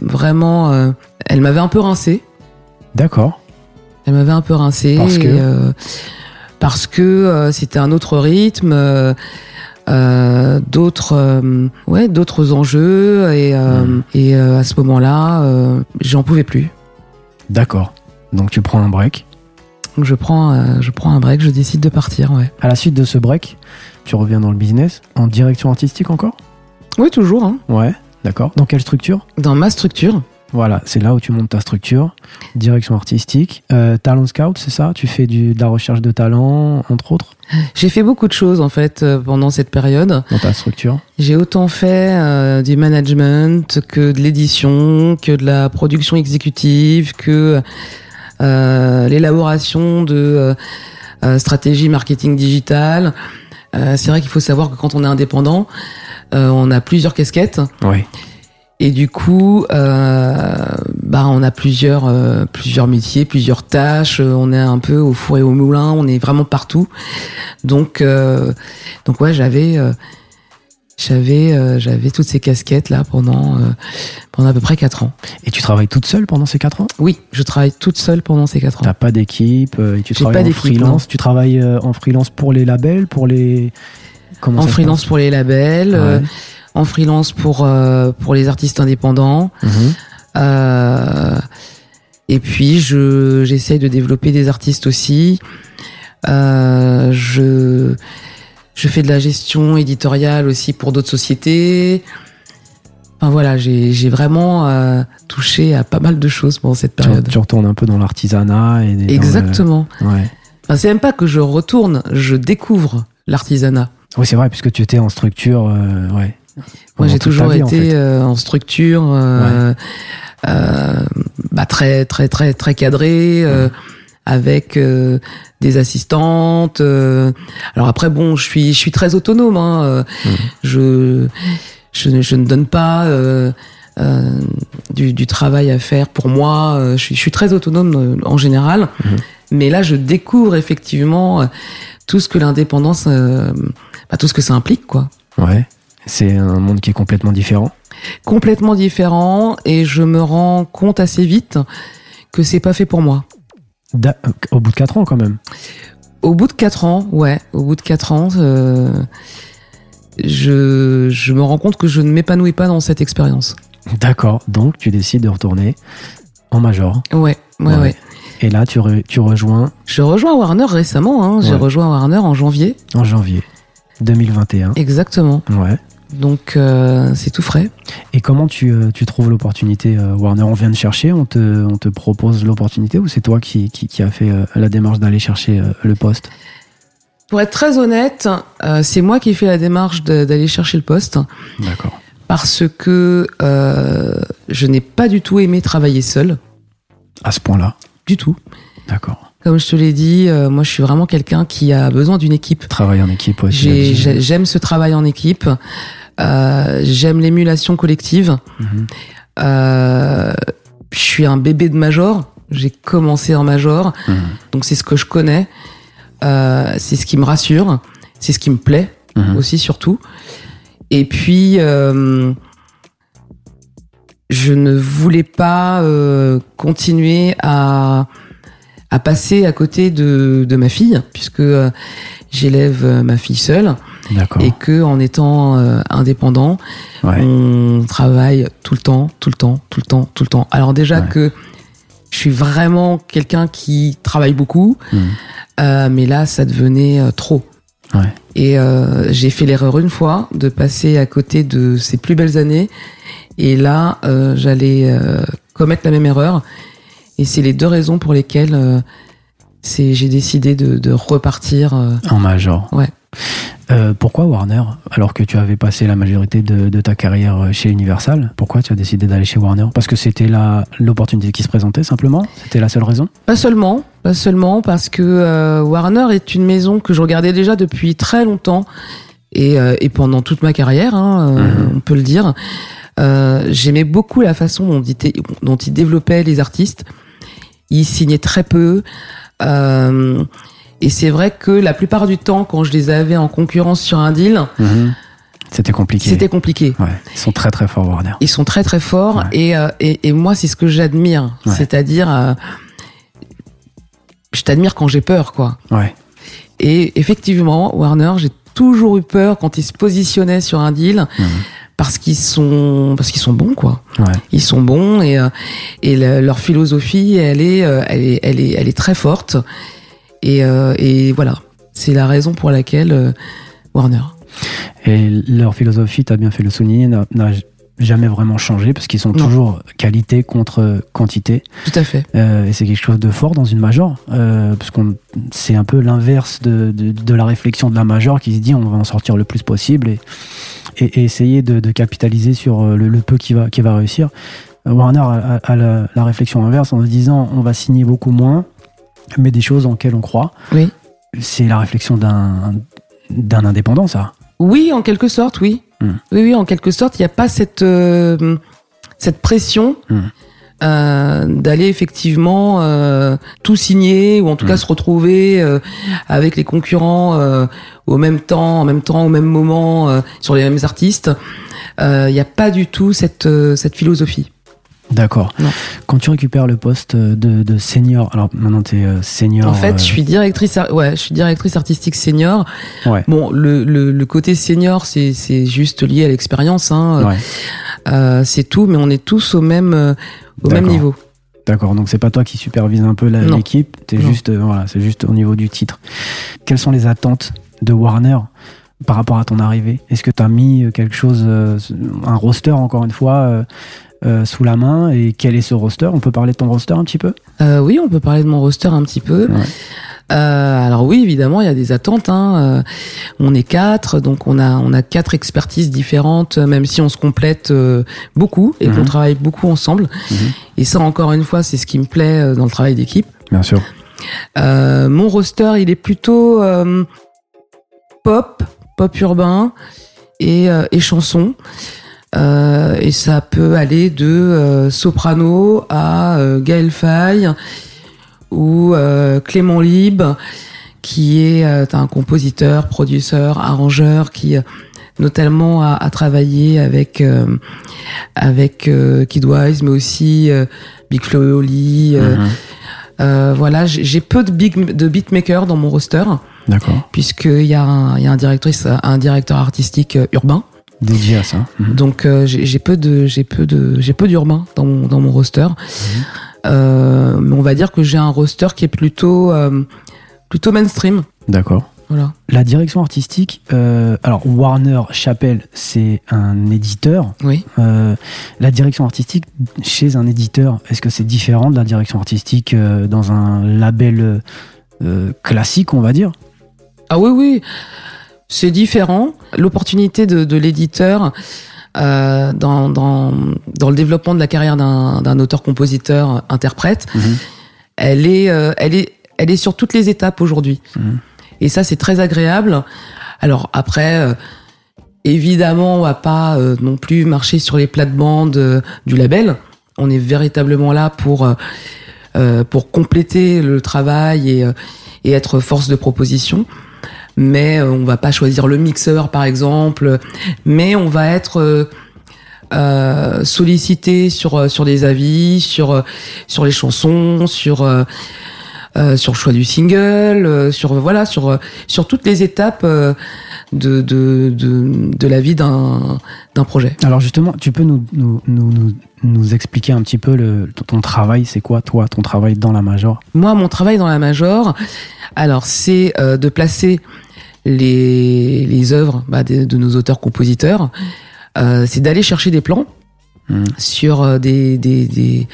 vraiment, euh, elle m'avait un peu rincé. D'accord. Elle m'avait un peu rincé. Parce que et, parce que c'était un autre rythme, euh, euh, d'autres, euh, ouais, d'autres enjeux et, euh, et euh, à ce moment-là, j'en pouvais plus. D'accord. Donc tu prends un break. Donc je prends, je prends un break, je décide de partir. Ouais. À la suite de ce break, tu reviens dans le business en direction artistique encore? Oui, toujours. Hein. Ouais. D'accord. Dans quelle structure? Dans ma structure. Voilà, c'est là où tu montes ta structure. Direction artistique. Euh, talent Scout, c'est ça? Tu fais du, de la recherche de talent, entre autres, J'ai fait beaucoup de choses en fait euh, pendant cette période. dans ta structure? J'ai autant fait euh, du management que de l'édition, que de la production exécutive, que euh, l'élaboration de euh, euh, stratégies marketing digital. Euh, c'est vrai qu'il faut savoir que quand on est indépendant, euh, on a plusieurs casquettes Oui. Et du coup, euh, bah on a plusieurs euh, plusieurs métiers, plusieurs tâches. euh, On est un peu au four et au moulin. On est vraiment partout. Donc euh, donc ouais, j'avais euh, j'avais euh, j'avais toutes ces casquettes là pendant euh, pendant à peu près quatre ans. Et tu travailles toute seule pendant ces 4 ans? Oui, je travaille toute seule pendant ces quatre ans. T'as pas d'équipe et tu travailles pas en freelance. Tu travailles en freelance pour les labels, pour les. Comment En freelance pour les labels, euh, Ouais. En freelance pour euh, pour les artistes indépendants. Mhm. Euh, et puis je j'essaye de développer des artistes aussi. Euh, je je fais de la gestion éditoriale aussi pour d'autres sociétés. Enfin voilà, j'ai vraiment euh, touché à pas mal de choses pendant cette période. tu retournes un peu dans l'artisanat et. dans le- Exactement. Ouais. Enfin, c'est même pas que je retourne, je découvre l'artisanat. Oui, c'est vrai, puisque tu étais en structure. euh, ouais. Moi, j'ai toujours vie, en été fait. euh, en structure euh, euh, bah, très très très très cadrée euh, avec euh, des assistantes. euh. Alors après, bon, je suis je suis très autonome. Hein, euh, Mhm. Je je ne je ne donne pas. du, du travail à faire pour moi. euh, Je suis, je suis très autonome euh, en général, Mhm. mais là je découvre effectivement tout ce que l'indépendance, euh, bah, tout ce que ça implique, quoi. Ouais. C'est un monde qui est complètement différent. complètement différent et je me rends compte assez vite que c'est pas fait pour moi. Da- Au bout de 4 ans, quand même. Au bout de quatre ans, ouais, au bout de quatre ans, euh, je, je me rends compte que je ne m'épanouis pas dans cette expérience. D'accord. Donc, tu décides de retourner en major. Ouais, ouais, Ouais. ouais. Et là, tu, re- tu rejoins Je rejoins Warner récemment, hein. j'ai Ouais. rejoint Warner en janvier, en janvier 2021. exactement. Ouais. Donc euh, c'est tout frais. Et comment tu, euh, tu trouves l'opportunité euh, Warner, on vient de chercher, on te, on te propose l'opportunité ou c'est toi qui, qui, qui a fait la démarche d'aller chercher le poste? Pour être très honnête, euh, c'est moi qui ai fait la démarche d'aller chercher le poste D'accord. parce que euh, je n'ai pas du tout aimé travailler seul, À ce point-là? du tout. D'accord. Comme je te l'ai dit, euh, moi je suis vraiment quelqu'un qui a besoin d'une équipe. Travailler en équipe j'ai- J'aime ce travail en équipe. Euh, J'aime l'émulation collective. Euh, je suis un bébé de major. J'ai commencé en major, Mhm. donc c'est ce que je connais. Euh, c'est ce qui me rassure. C'est ce qui me plaît Mhm. aussi surtout. Et puis, euh, je ne voulais pas euh, continuer à, à passer à côté de, de ma fille, puisque euh, j'élève ma fille seule. Et que en étant euh, indépendant, Ouais. on travaille tout le temps, tout le temps, tout le temps, tout le temps. Alors déjà Ouais. que je suis vraiment quelqu'un qui travaille beaucoup, Mhm. euh, mais là, ça devenait euh, trop. Ouais. Et euh, j'ai fait l'erreur une fois de passer à côté de ses plus belles années. Et là, j'allais commettre la même erreur. Et c'est les deux raisons pour lesquelles c'est j'ai décidé de, de repartir. euh, En major. Ouais. Euh, pourquoi Warner Alors que tu avais passé la majorité de, de ta carrière chez Universal, pourquoi tu as décidé d'aller chez Warner? Parce que c'était l'opportunité qui se présentait simplement? C'était la seule raison? Pas seulement, pas seulement parce que euh, Warner est une maison que je regardais déjà depuis très longtemps et, et pendant toute ma carrière, hein, Mhm. on peut le dire. J'aimais beaucoup la façon dont dont il développait les artistes. Ils signaient très peu. Euh, et c'est vrai que la plupart du temps, quand je les avais en concurrence sur un deal, Mhm. C'était compliqué. c'était compliqué. Ouais, ils sont très très forts, Warner. Ils sont très très forts Ouais. et, euh, et, et moi c'est ce que j'admire, Ouais. c'est-à-dire euh, je t'admire quand j'ai peur quoi. Ouais. Et effectivement Warner j'ai toujours eu peur quand ils se positionnaient sur un deal Mhm. Parce qu'ils sont parce qu'ils sont bons quoi. Ouais. Ils sont bons et euh, et le- leur philosophie elle est euh, elle est elle est elle est très forte et euh, et voilà c'est la raison pour laquelle Warner. Et leur philosophie, tu as bien fait le souligner, n'a n'a jamais vraiment changé parce qu'ils sont Non. toujours qualité contre quantité. Tout à fait. Euh, et c'est quelque chose de fort dans une major, euh, parce qu'on c'est un peu l'inverse de, de, de la réflexion de la major qui se dit on va en sortir le plus possible et, et, et essayer de, de capitaliser sur euh, le, le peu qui va, qui va réussir. Euh, Warner a, a- a la, la réflexion inverse en se disant on va signer beaucoup moins, mais des choses en lesquelles on croit. Oui. C'est la réflexion d'un d'un indépendant, ça. Oui, en quelque sorte, oui. Hmm. Oui, oui, en quelque sorte, il n'y a pas cette, euh, cette pression Hmm. Euh, d'aller effectivement euh, tout signer ou en tout cas se retrouver euh, avec les concurrents euh, au même temps, en même temps, au même moment, euh, sur les mêmes artistes. Euh, Il n'y a pas du tout cette, euh, cette philosophie. D'accord. Quand tu récupères le poste de, de senior, alors maintenant tu es senior. En fait, euh, je suis directrice, ouais, je suis directrice artistique senior. Ouais. Bon, le, le, le côté senior, c'est juste lié à l'expérience. Hein. Ouais. Euh, c'est tout, mais on est tous au même, euh, au même niveau. D'accord, donc c'est pas toi qui supervise un peu l'équipe, t'es Non. juste, euh, voilà, c'est juste au niveau du titre. Quelles sont les attentes de Warner par rapport à ton arrivée? Est-ce que tu as mis euh, quelque chose, euh, un roster encore une fois, euh, sous la main Et quel est ce roster? On peut parler de ton roster un petit peu? Euh, oui, on peut parler de mon roster un petit peu. Ouais. Euh, alors oui, évidemment, il y a des attentes. Hein. On est quatre, donc on a on a quatre expertises différentes, même si on se complète beaucoup et Mhm. qu'on travaille beaucoup ensemble. Mhm. Et ça, encore une fois, c'est ce qui me plaît dans le travail d'équipe. Bien sûr. Mon roster, il est plutôt pop, pop urbain et, et chanson. Euh, et ça peut aller de euh, soprano à euh, Gaël Faye ou euh, Clément Lib, qui est un compositeur, producteur, arrangeur qui notamment a, a travaillé avec avec Kid Wise, mais aussi Big Flo et Oli. Mhm. voilà, j'ai j'ai peu de big de beatmakers dans mon roster D'accord. puisqu'il y a un, il y a un directrice, un directeur artistique urbain. Dédié à ça. Mhm. Donc euh, j'ai peu de j'ai peu de j'ai peu d'urbain dans mon dans mon roster. Euh, mais on va dire que j'ai un roster qui est plutôt euh, plutôt mainstream. D'accord. Voilà. La direction artistique, euh, alors Warner Chappell, c'est un éditeur. Oui. Euh, la direction artistique chez un éditeur, est-ce que c'est différent de la direction artistique euh, dans un label euh, classique, on va dire? Ah oui oui, c'est différent. L'opportunité de, de l'éditeur euh, dans, dans dans le développement de la carrière d'un d'un auteur-compositeur interprète, elle est, euh, elle est, elle est sur toutes les étapes aujourd'hui. Mhm. Et ça, c'est très agréable. Alors après, euh, évidemment, on va pas euh, non plus marcher sur les plates-bandes du label. On est véritablement là pour pour compléter le travail et, euh, et être force de proposition. Mais euh, on va pas choisir le mixeur, par exemple. Mais on va être euh, euh, sollicité sur euh, sur des avis, sur sur les chansons, sur euh, sur le choix du single, sur voilà sur sur toutes les étapes de, de de de la vie d'un d'un projet. Alors justement, tu peux nous, nous, nous, nous, nous expliquer un petit peu le, ton travail, c'est quoi toi, ton travail dans la major? Moi, mon travail dans la major, alors c'est euh, de placer les les œuvres bah, de, de nos auteurs-compositeurs. Euh, c'est d'aller chercher des plans Mhm. sur euh, des des des,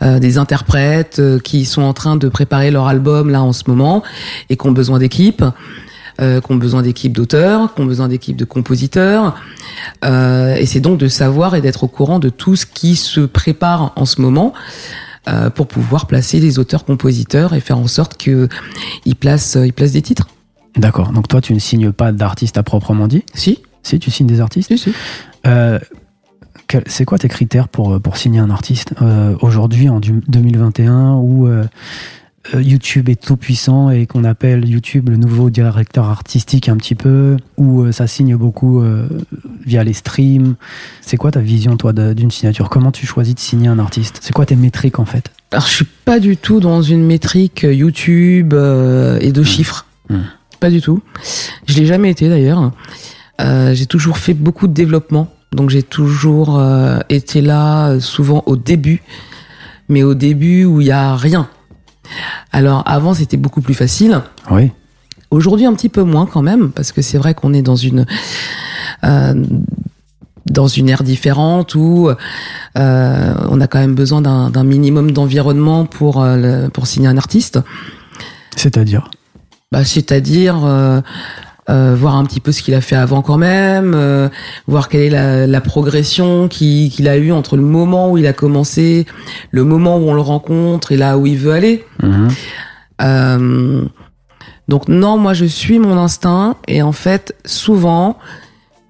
euh, des interprètes euh, qui sont en train de préparer leur album là en ce moment et qui ont besoin d'équipes, euh, qui ont besoin d'équipes d'auteurs, qui ont besoin d'équipes de compositeurs. Euh, et c'est donc de savoir et d'être au courant de tout ce qui se prépare en ce moment euh, pour pouvoir placer les auteurs-compositeurs et faire en sorte que ils placent ils placent des titres. D'accord, donc toi tu ne signes pas d'artistes à proprement dit Si, Si, tu signes des artistes si, si. Euh, quel- c'est quoi tes critères pour, pour signer un artiste euh, aujourd'hui en du- 2021 où euh, euh, YouTube est tout puissant et qu'on appelle YouTube le nouveau directeur artistique un petit peu, où euh, ça signe beaucoup euh, via les streams? C'est quoi ta vision toi d'une signature? Comment tu choisis de signer un artiste? C'est quoi tes métriques en fait? Alors, je suis pas du tout dans une métrique euh, YouTube euh, et de chiffres. Mmh. Pas du tout. Je l'ai jamais été d'ailleurs. Euh, j'ai toujours fait beaucoup de développement. Donc, j'ai toujours euh, été là, euh, souvent au début. Mais au début où il y a rien. Alors, avant, c'était beaucoup plus facile. Oui. Aujourd'hui, un petit peu moins quand même, parce que c'est vrai qu'on est dans une euh, dans une ère différente où euh, on a quand même besoin d'un d'un minimum d'environnement pour euh, le- pour signer un artiste. C'est-à-dire? Bah, c'est-à-dire euh, euh, voir un petit peu ce qu'il a fait avant quand même, euh, voir quelle est la, la progression qui- qu'il a eu entre le moment où il a commencé, le moment où on le rencontre et là où il veut aller. Mhm. Euh, donc non, moi je suis mon instinct et en fait souvent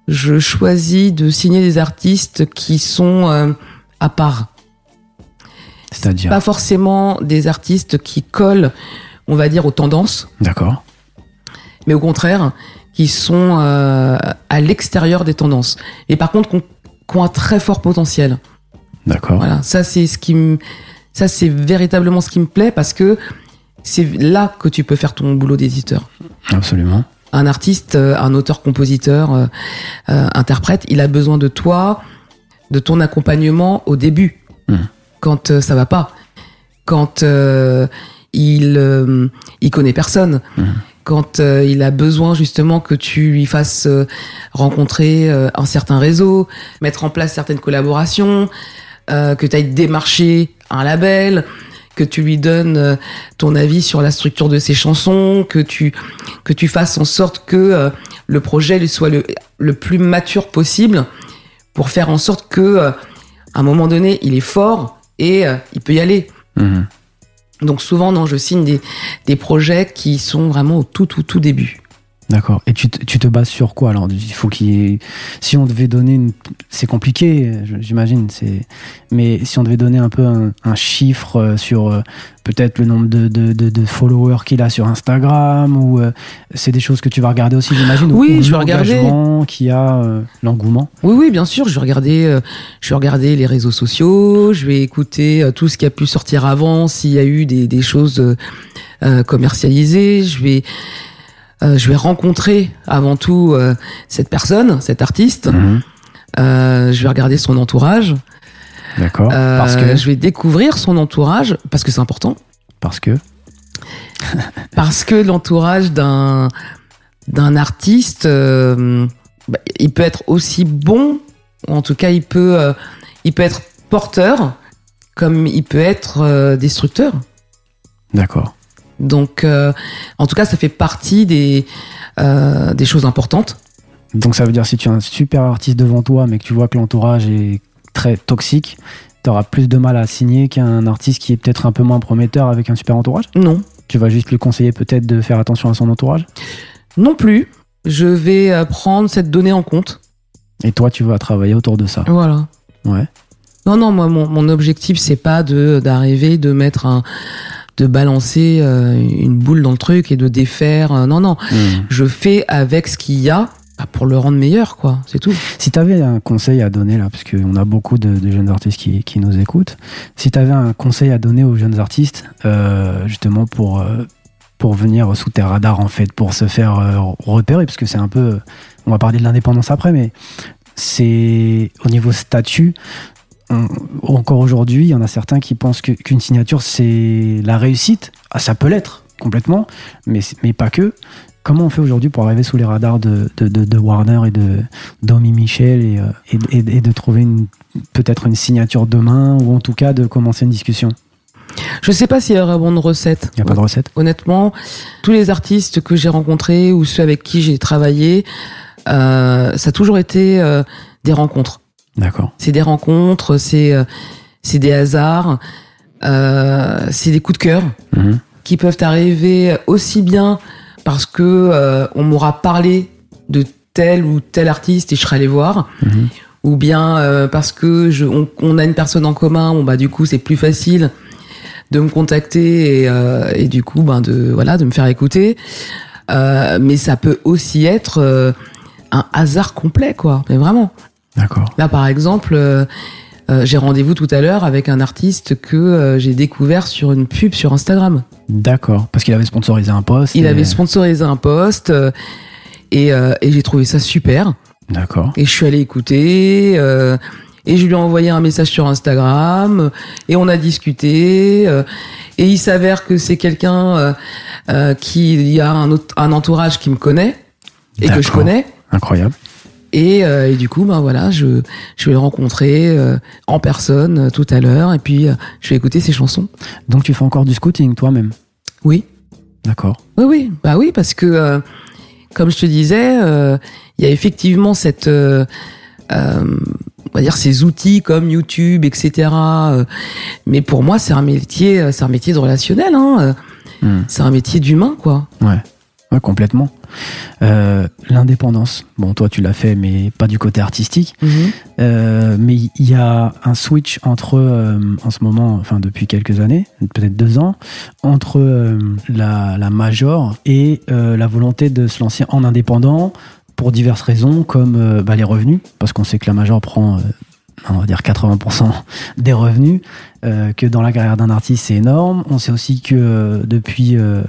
je choisis de signer des artistes qui sont euh, à part, C'est-à-dire pas forcément des artistes qui collent, on va dire, aux tendances, D'accord. mais au contraire qui sont euh, à l'extérieur des tendances et par contre qui ont, un très fort potentiel. D'accord. Voilà, ça c'est ce qui me, ça c'est véritablement ce qui me plaît parce que c'est là que tu peux faire ton boulot d'éditeur. Absolument. un artiste, euh, un auteur-compositeur, euh, euh, interprète, il a besoin de toi, de ton accompagnement au début, Mhm. quand ça va pas, quand il euh, il connaît personne, Mhm. quand euh, il a besoin justement que tu lui fasses euh, rencontrer euh, un certain réseau, mettre en place certaines collaborations, que tu ailles démarcher un label, que tu lui donnes ton avis sur la structure de ses chansons, que tu que tu fasses en sorte que le projet lui soit le, le plus mature possible pour faire en sorte que à un moment donné il est fort et il peut y aller. Mhm. Donc souvent non, je signe des, projets qui sont vraiment au tout tout tout début. D'accord. Et tu te, tu te bases sur quoi alors? Il faut qu'il y ait... Si on devait donner une... C'est compliqué, j'imagine. C'est... Mais si on devait donner un peu un, un chiffre euh, sur euh, peut-être le nombre de, de, de, de followers qu'il a sur Instagram, ou euh, c'est des choses que tu vas regarder aussi, j'imagine. ou- Oui, ou je vais regarder. y a, euh, l'engouement? Oui, oui, bien sûr. Je vais regarder, euh, je vais regarder les réseaux sociaux. Je vais écouter tout ce qui a pu sortir avant, s'il y a eu des, des choses commercialisées. Je vais, euh, je vais rencontrer avant tout euh, cette personne, cet artiste. Mhm. Euh, je vais regarder son entourage. D'accord. Parce que. je vais découvrir son entourage parce que c'est important. Parce que. Parce que l'entourage d'un d'un artiste, bah, il peut être aussi bon, ou en tout cas il peut il peut être porteur, comme il peut être destructeur. D'accord. Donc, euh, en tout cas, ça fait partie des euh, des choses importantes. Donc ça veut dire si tu as un super artiste devant toi, mais que tu vois que l'entourage est très toxique, tu auras plus de mal à signer qu'un artiste qui est peut-être un peu moins prometteur avec un super entourage? Non, Tu vas juste lui conseiller peut-être de faire attention à son entourage? Non plus. Je vais euh, prendre cette donnée en compte. Et toi, tu vas travailler autour de ça? Voilà. Ouais. Non, non, moi, mon, mon objectif, c'est pas de d'arriver, de mettre un, de balancer euh, une boule dans le truc et de défaire. euh, non, non. Hmm. Je fais avec ce qu'il y a bah, pour le rendre meilleur, quoi. C'est tout. Si tu avais un conseil à donner là, parce qu'on a beaucoup de, de jeunes artistes qui, qui nous écoutent, si tu avais un conseil à donner aux jeunes artistes, euh, justement pour, euh, pour venir sous tes radars en fait, pour se faire euh, repérer, parce que c'est un peu, on va parler de l'indépendance après, mais c'est au niveau statut. On- encore aujourd'hui, il y en a certains qui pensent qu'une signature c'est la réussite. Ah, ça peut l'être complètement, mais, mais pas que. Comment on fait aujourd'hui pour arriver sous les radars de, de, de- de Warner et de Domi Michel et, euh, et, et- et de trouver peut-être une signature demain ou en tout cas de commencer une discussion? Je sais pas s'il y a vraiment de recette. Il n'y a pas de recette Honnêtement, tous les artistes que j'ai rencontrés ou ceux avec qui j'ai travaillé, euh, ça a toujours été euh, des rencontres. D'accord. C'est des rencontres, c'est euh, c'est des hasards, euh, c'est des coups de cœur Mhm. qui peuvent arriver aussi bien parce que euh, on m'aura parlé de tel ou tel artiste et je serai allé voir, Mhm. ou bien euh, parce que je, on, a une personne en commun, bon bah du coup c'est plus facile de me contacter et, et du coup ben de voilà de me faire écouter. Mais ça peut aussi être un hasard complet quoi, mais vraiment. D'accord. Là par exemple, euh, j'ai rendez-vous tout à l'heure avec un artiste que j'ai découvert sur une pub sur Instagram. D'accord, parce qu'il avait sponsorisé un poste. Il avait sponsorisé un poste et, et j'ai trouvé ça super. D'accord. Et je suis allé écouter. Euh, et je lui ai envoyé un message sur Instagram et on a discuté euh, et il s'avère que c'est quelqu'un euh, euh, qui a un, autre, un entourage qui me connaît et que je connais incroyable et, euh, et, du coup ben voilà je je vais le rencontrer euh, en personne euh, tout à l'heure et puis je vais écouter ses chansons donc tu fais encore du scouting toi-même? Oui d'accord oui oui bah oui parce que comme je te disais il y a effectivement cette euh, euh, on va dire ces outils comme YouTube, etc. Euh, mais pour moi, c'est un métier, c'est un métier de relationnel. Hein. Hmm. C'est un métier d'humain, quoi. Ouais. Ouais, complètement. Euh, L'indépendance, bon, toi tu l'as fait, mais pas du côté artistique. -hmm. euh, mais il y a un switch entre, euh, en ce moment, enfin depuis quelques années, peut-être deux ans, entre la, la, major et la volonté de se lancer en indépendant pour diverses raisons, comme bah, les revenus, parce qu'on sait que la major prend on va dire 80% des revenus, euh, que dans la carrière d'un artiste c'est énorme. On sait aussi que euh, depuis euh,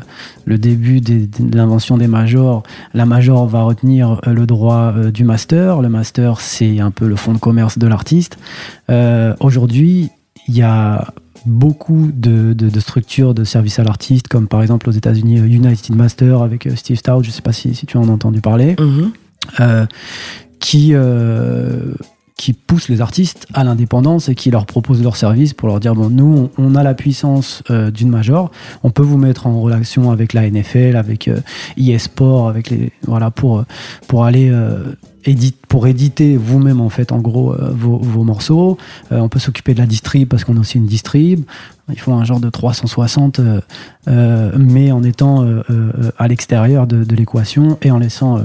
le début des, de l'invention des majors, la major va retenir le droit du master. Le master c'est un peu le fonds de commerce de l'artiste. Aujourd'hui, il y a beaucoup de, de, de, structures de services à l'artiste, comme par exemple aux États-Unis United Master avec Steve Stout, je sais pas si, si tu en as entendu parler, mm -hmm. qui qui poussent les artistes à l'indépendance et qui leur proposent leurs services pour leur dire bon nous on, a la puissance euh, d'une major. On peut vous mettre en relation avec la NFL avec euh, eSport avec les voilà pour pour aller euh, édite, pour éditer vous-même en fait en gros euh, vos, vos, morceaux. Euh, on peut s'occuper de la distrib parce qu'on a aussi une distrib. Il faut un genre de 360 euh, mais en étant à l'extérieur de, de l'équation et en laissant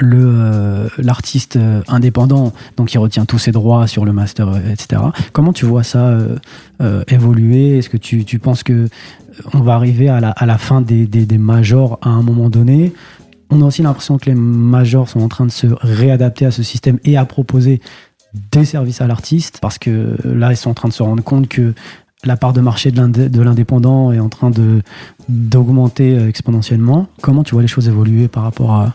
le euh, l'artiste indépendant donc il retient tous ses droits sur le master etc comment tu vois ça euh, euh, évoluer? Est-ce que tu, tu penses que on va arriver à la, à la fin des, des, des majors à un moment donné? On a aussi l'impression que les majors sont en train de se réadapter à ce système et à proposer des services à l'artiste parce que là ils sont en train de se rendre compte que la part de marché de l'indépendant est en train de d'augmenter exponentiellement. Comment tu vois les choses évoluer par rapport à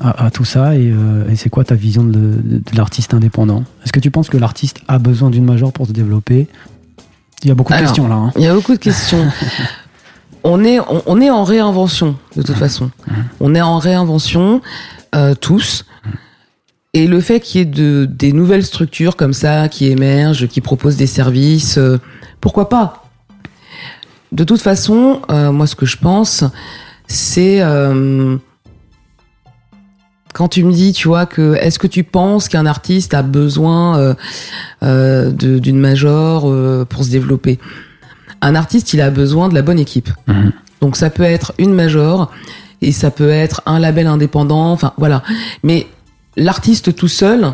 à, à tout ça et, euh, et c'est quoi ta vision de, de, de l'artiste indépendant? Est-ce que tu penses que l'artiste a besoin d'une major pour se développer? Il y a beaucoup de questions là. Hein. Il y a beaucoup de questions. on, est, on, on, est en réinvention de toute façon. On est en réinvention euh, tous. Et le fait qu'il y ait de, des nouvelles structures comme ça qui émergent, qui proposent des services, euh, pourquoi pas? De toute façon, moi ce que je pense, c'est quand tu me dis, tu vois, que est-ce que tu penses qu'un artiste a besoin euh, euh, d'une major euh, pour se développer? Un artiste, il a besoin de la bonne équipe. Mmh. Donc ça peut être une major et ça peut être un label indépendant. Enfin voilà. Mais l'artiste tout seul,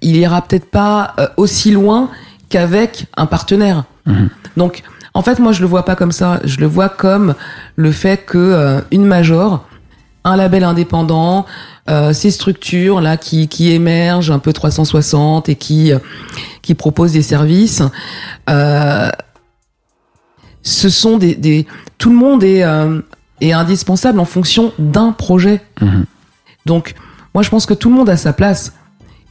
il ira peut-être pas aussi loin qu'avec un partenaire. Mmh. Donc en fait, moi je le vois pas comme ça. Je le vois comme le fait que une major un label indépendant, euh, ces structures là qui, qui émergent un peu 360 et qui qui proposent des services. Euh, ce sont des, des, tout le monde est euh, est indispensable en fonction d'un projet. Mmh. Donc moi je pense que tout le monde a sa place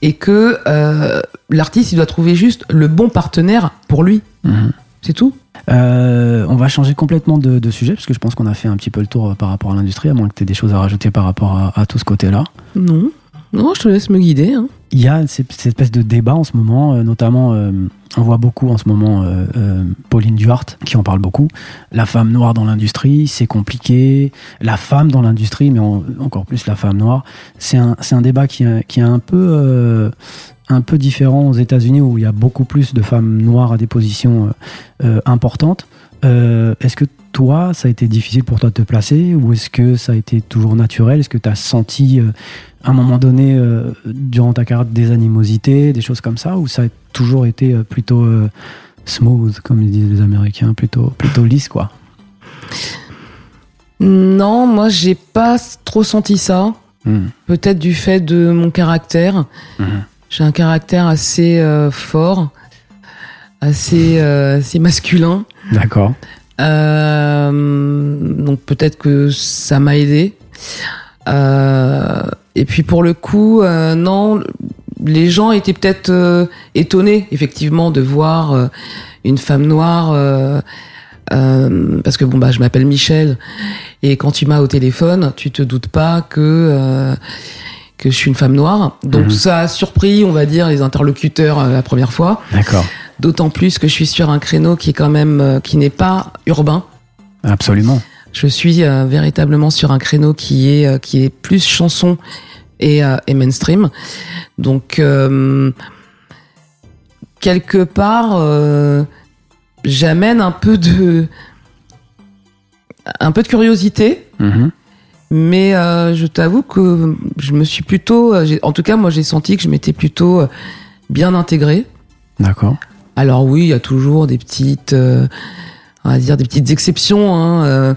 et que euh, l'artiste il doit trouver juste le bon partenaire pour lui. Mmh. C'est tout. Euh, on va changer complètement de, de, sujet parce que je pense qu'on a fait un petit peu le tour par rapport à l'industrie, à moins que tu aies des choses à rajouter par rapport à, à tout ce côté-là. Non, non, je te laisse me guider. Hein. Il y a cette, cette, espèce de débat en ce moment, euh, notamment, euh, on voit beaucoup en ce moment euh, Pauline Duhart qui en parle beaucoup. La femme noire dans l'industrie, c'est compliqué. La femme dans l'industrie, mais en, encore plus la femme noire, c'est un, un débat qui, qui est un peu un peu différent aux États-Unis où il y a beaucoup plus de femmes noires à des positions euh, importantes. Euh, est-ce que toi, ça a été difficile pour toi de te placer ou est-ce que ça a été toujours naturel? Est-ce que tu as senti euh, à un moment donné, durant ta carrière, des animosités, des choses comme ça, ou ça a toujours été plutôt smooth, comme ils disent les Américains, plutôt, plutôt lisse, quoi? Non, moi, j'ai pas trop senti ça. Hmm. Peut-être du fait de mon caractère. Hmm. J'ai un caractère assez fort, assez, assez masculin. D'accord. Euh, donc peut-être que ça m'a aidé. Euh, et puis pour le coup, euh, non, les gens étaient peut-être étonnés effectivement de voir une femme noire. parce que bon bah je m'appelle Michel et quand tu m'as au téléphone, tu te doutes pas que que je suis une femme noire. Donc mhm. ça a surpris, on va dire, les interlocuteurs la première fois. D'accord. D'autant plus que je suis sur un créneau qui est quand même euh, qui n'est pas urbain. Absolument. Je suis euh, véritablement sur un créneau qui est euh, qui est plus chanson et, et mainstream. Donc quelque part, j'amène un peu de un peu de curiosité. Mm-hmm. Mais je t'avoue que je me suis plutôt, en tout cas moi j'ai senti que je m'étais plutôt bien intégré. D'accord. Alors oui, il y a toujours des petites, euh, on va dire des petites exceptions, hein, euh,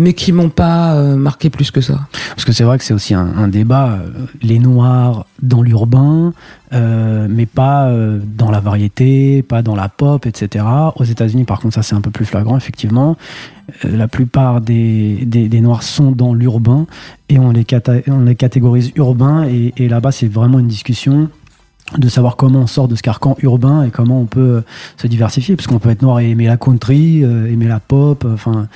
mais qui m'ont pas euh, marqué plus que ça. Parce que c'est vrai que c'est aussi un, débat, les noirs dans l'urbain, mais pas dans la variété, pas dans la pop, etc. Aux États-Unis, par contre, ça c'est un peu plus flagrant, effectivement. la plupart des, des, noirs sont dans l'urbain et on les, on les catégorise urbains et, là-bas c'est vraiment une discussion de savoir comment on sort de ce carcan urbain et comment on peut euh, se diversifier parce qu'on peut être noir et aimer la country euh, aimer la pop euh, enfin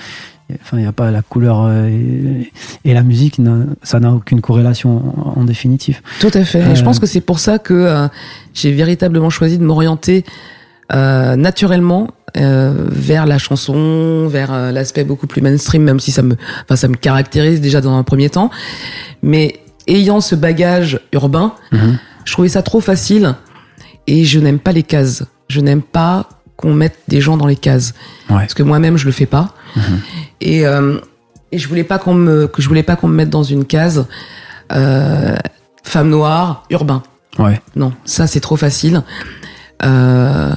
enfin il n'y a pas la couleur et, la musique ça n'a aucune corrélation en, définitive tout à fait je pense que c'est pour ça que j'ai véritablement choisi de m'orienter naturellement vers la chanson vers l'aspect beaucoup plus mainstream même si ça me enfin ça me caractérise déjà dans un premier temps mais ayant ce bagage urbain mm-hmm. Je trouvais ça trop facile et je n'aime pas les cases. Je n'aime pas qu'on mette des gens dans les cases parce que moi-même je le fais pas. Mhm. Et, euh, et je voulais pas qu'on me que je voulais pas qu'on me mette dans une case euh, femme noire urbain. Ouais. Non, ça c'est trop facile. Euh,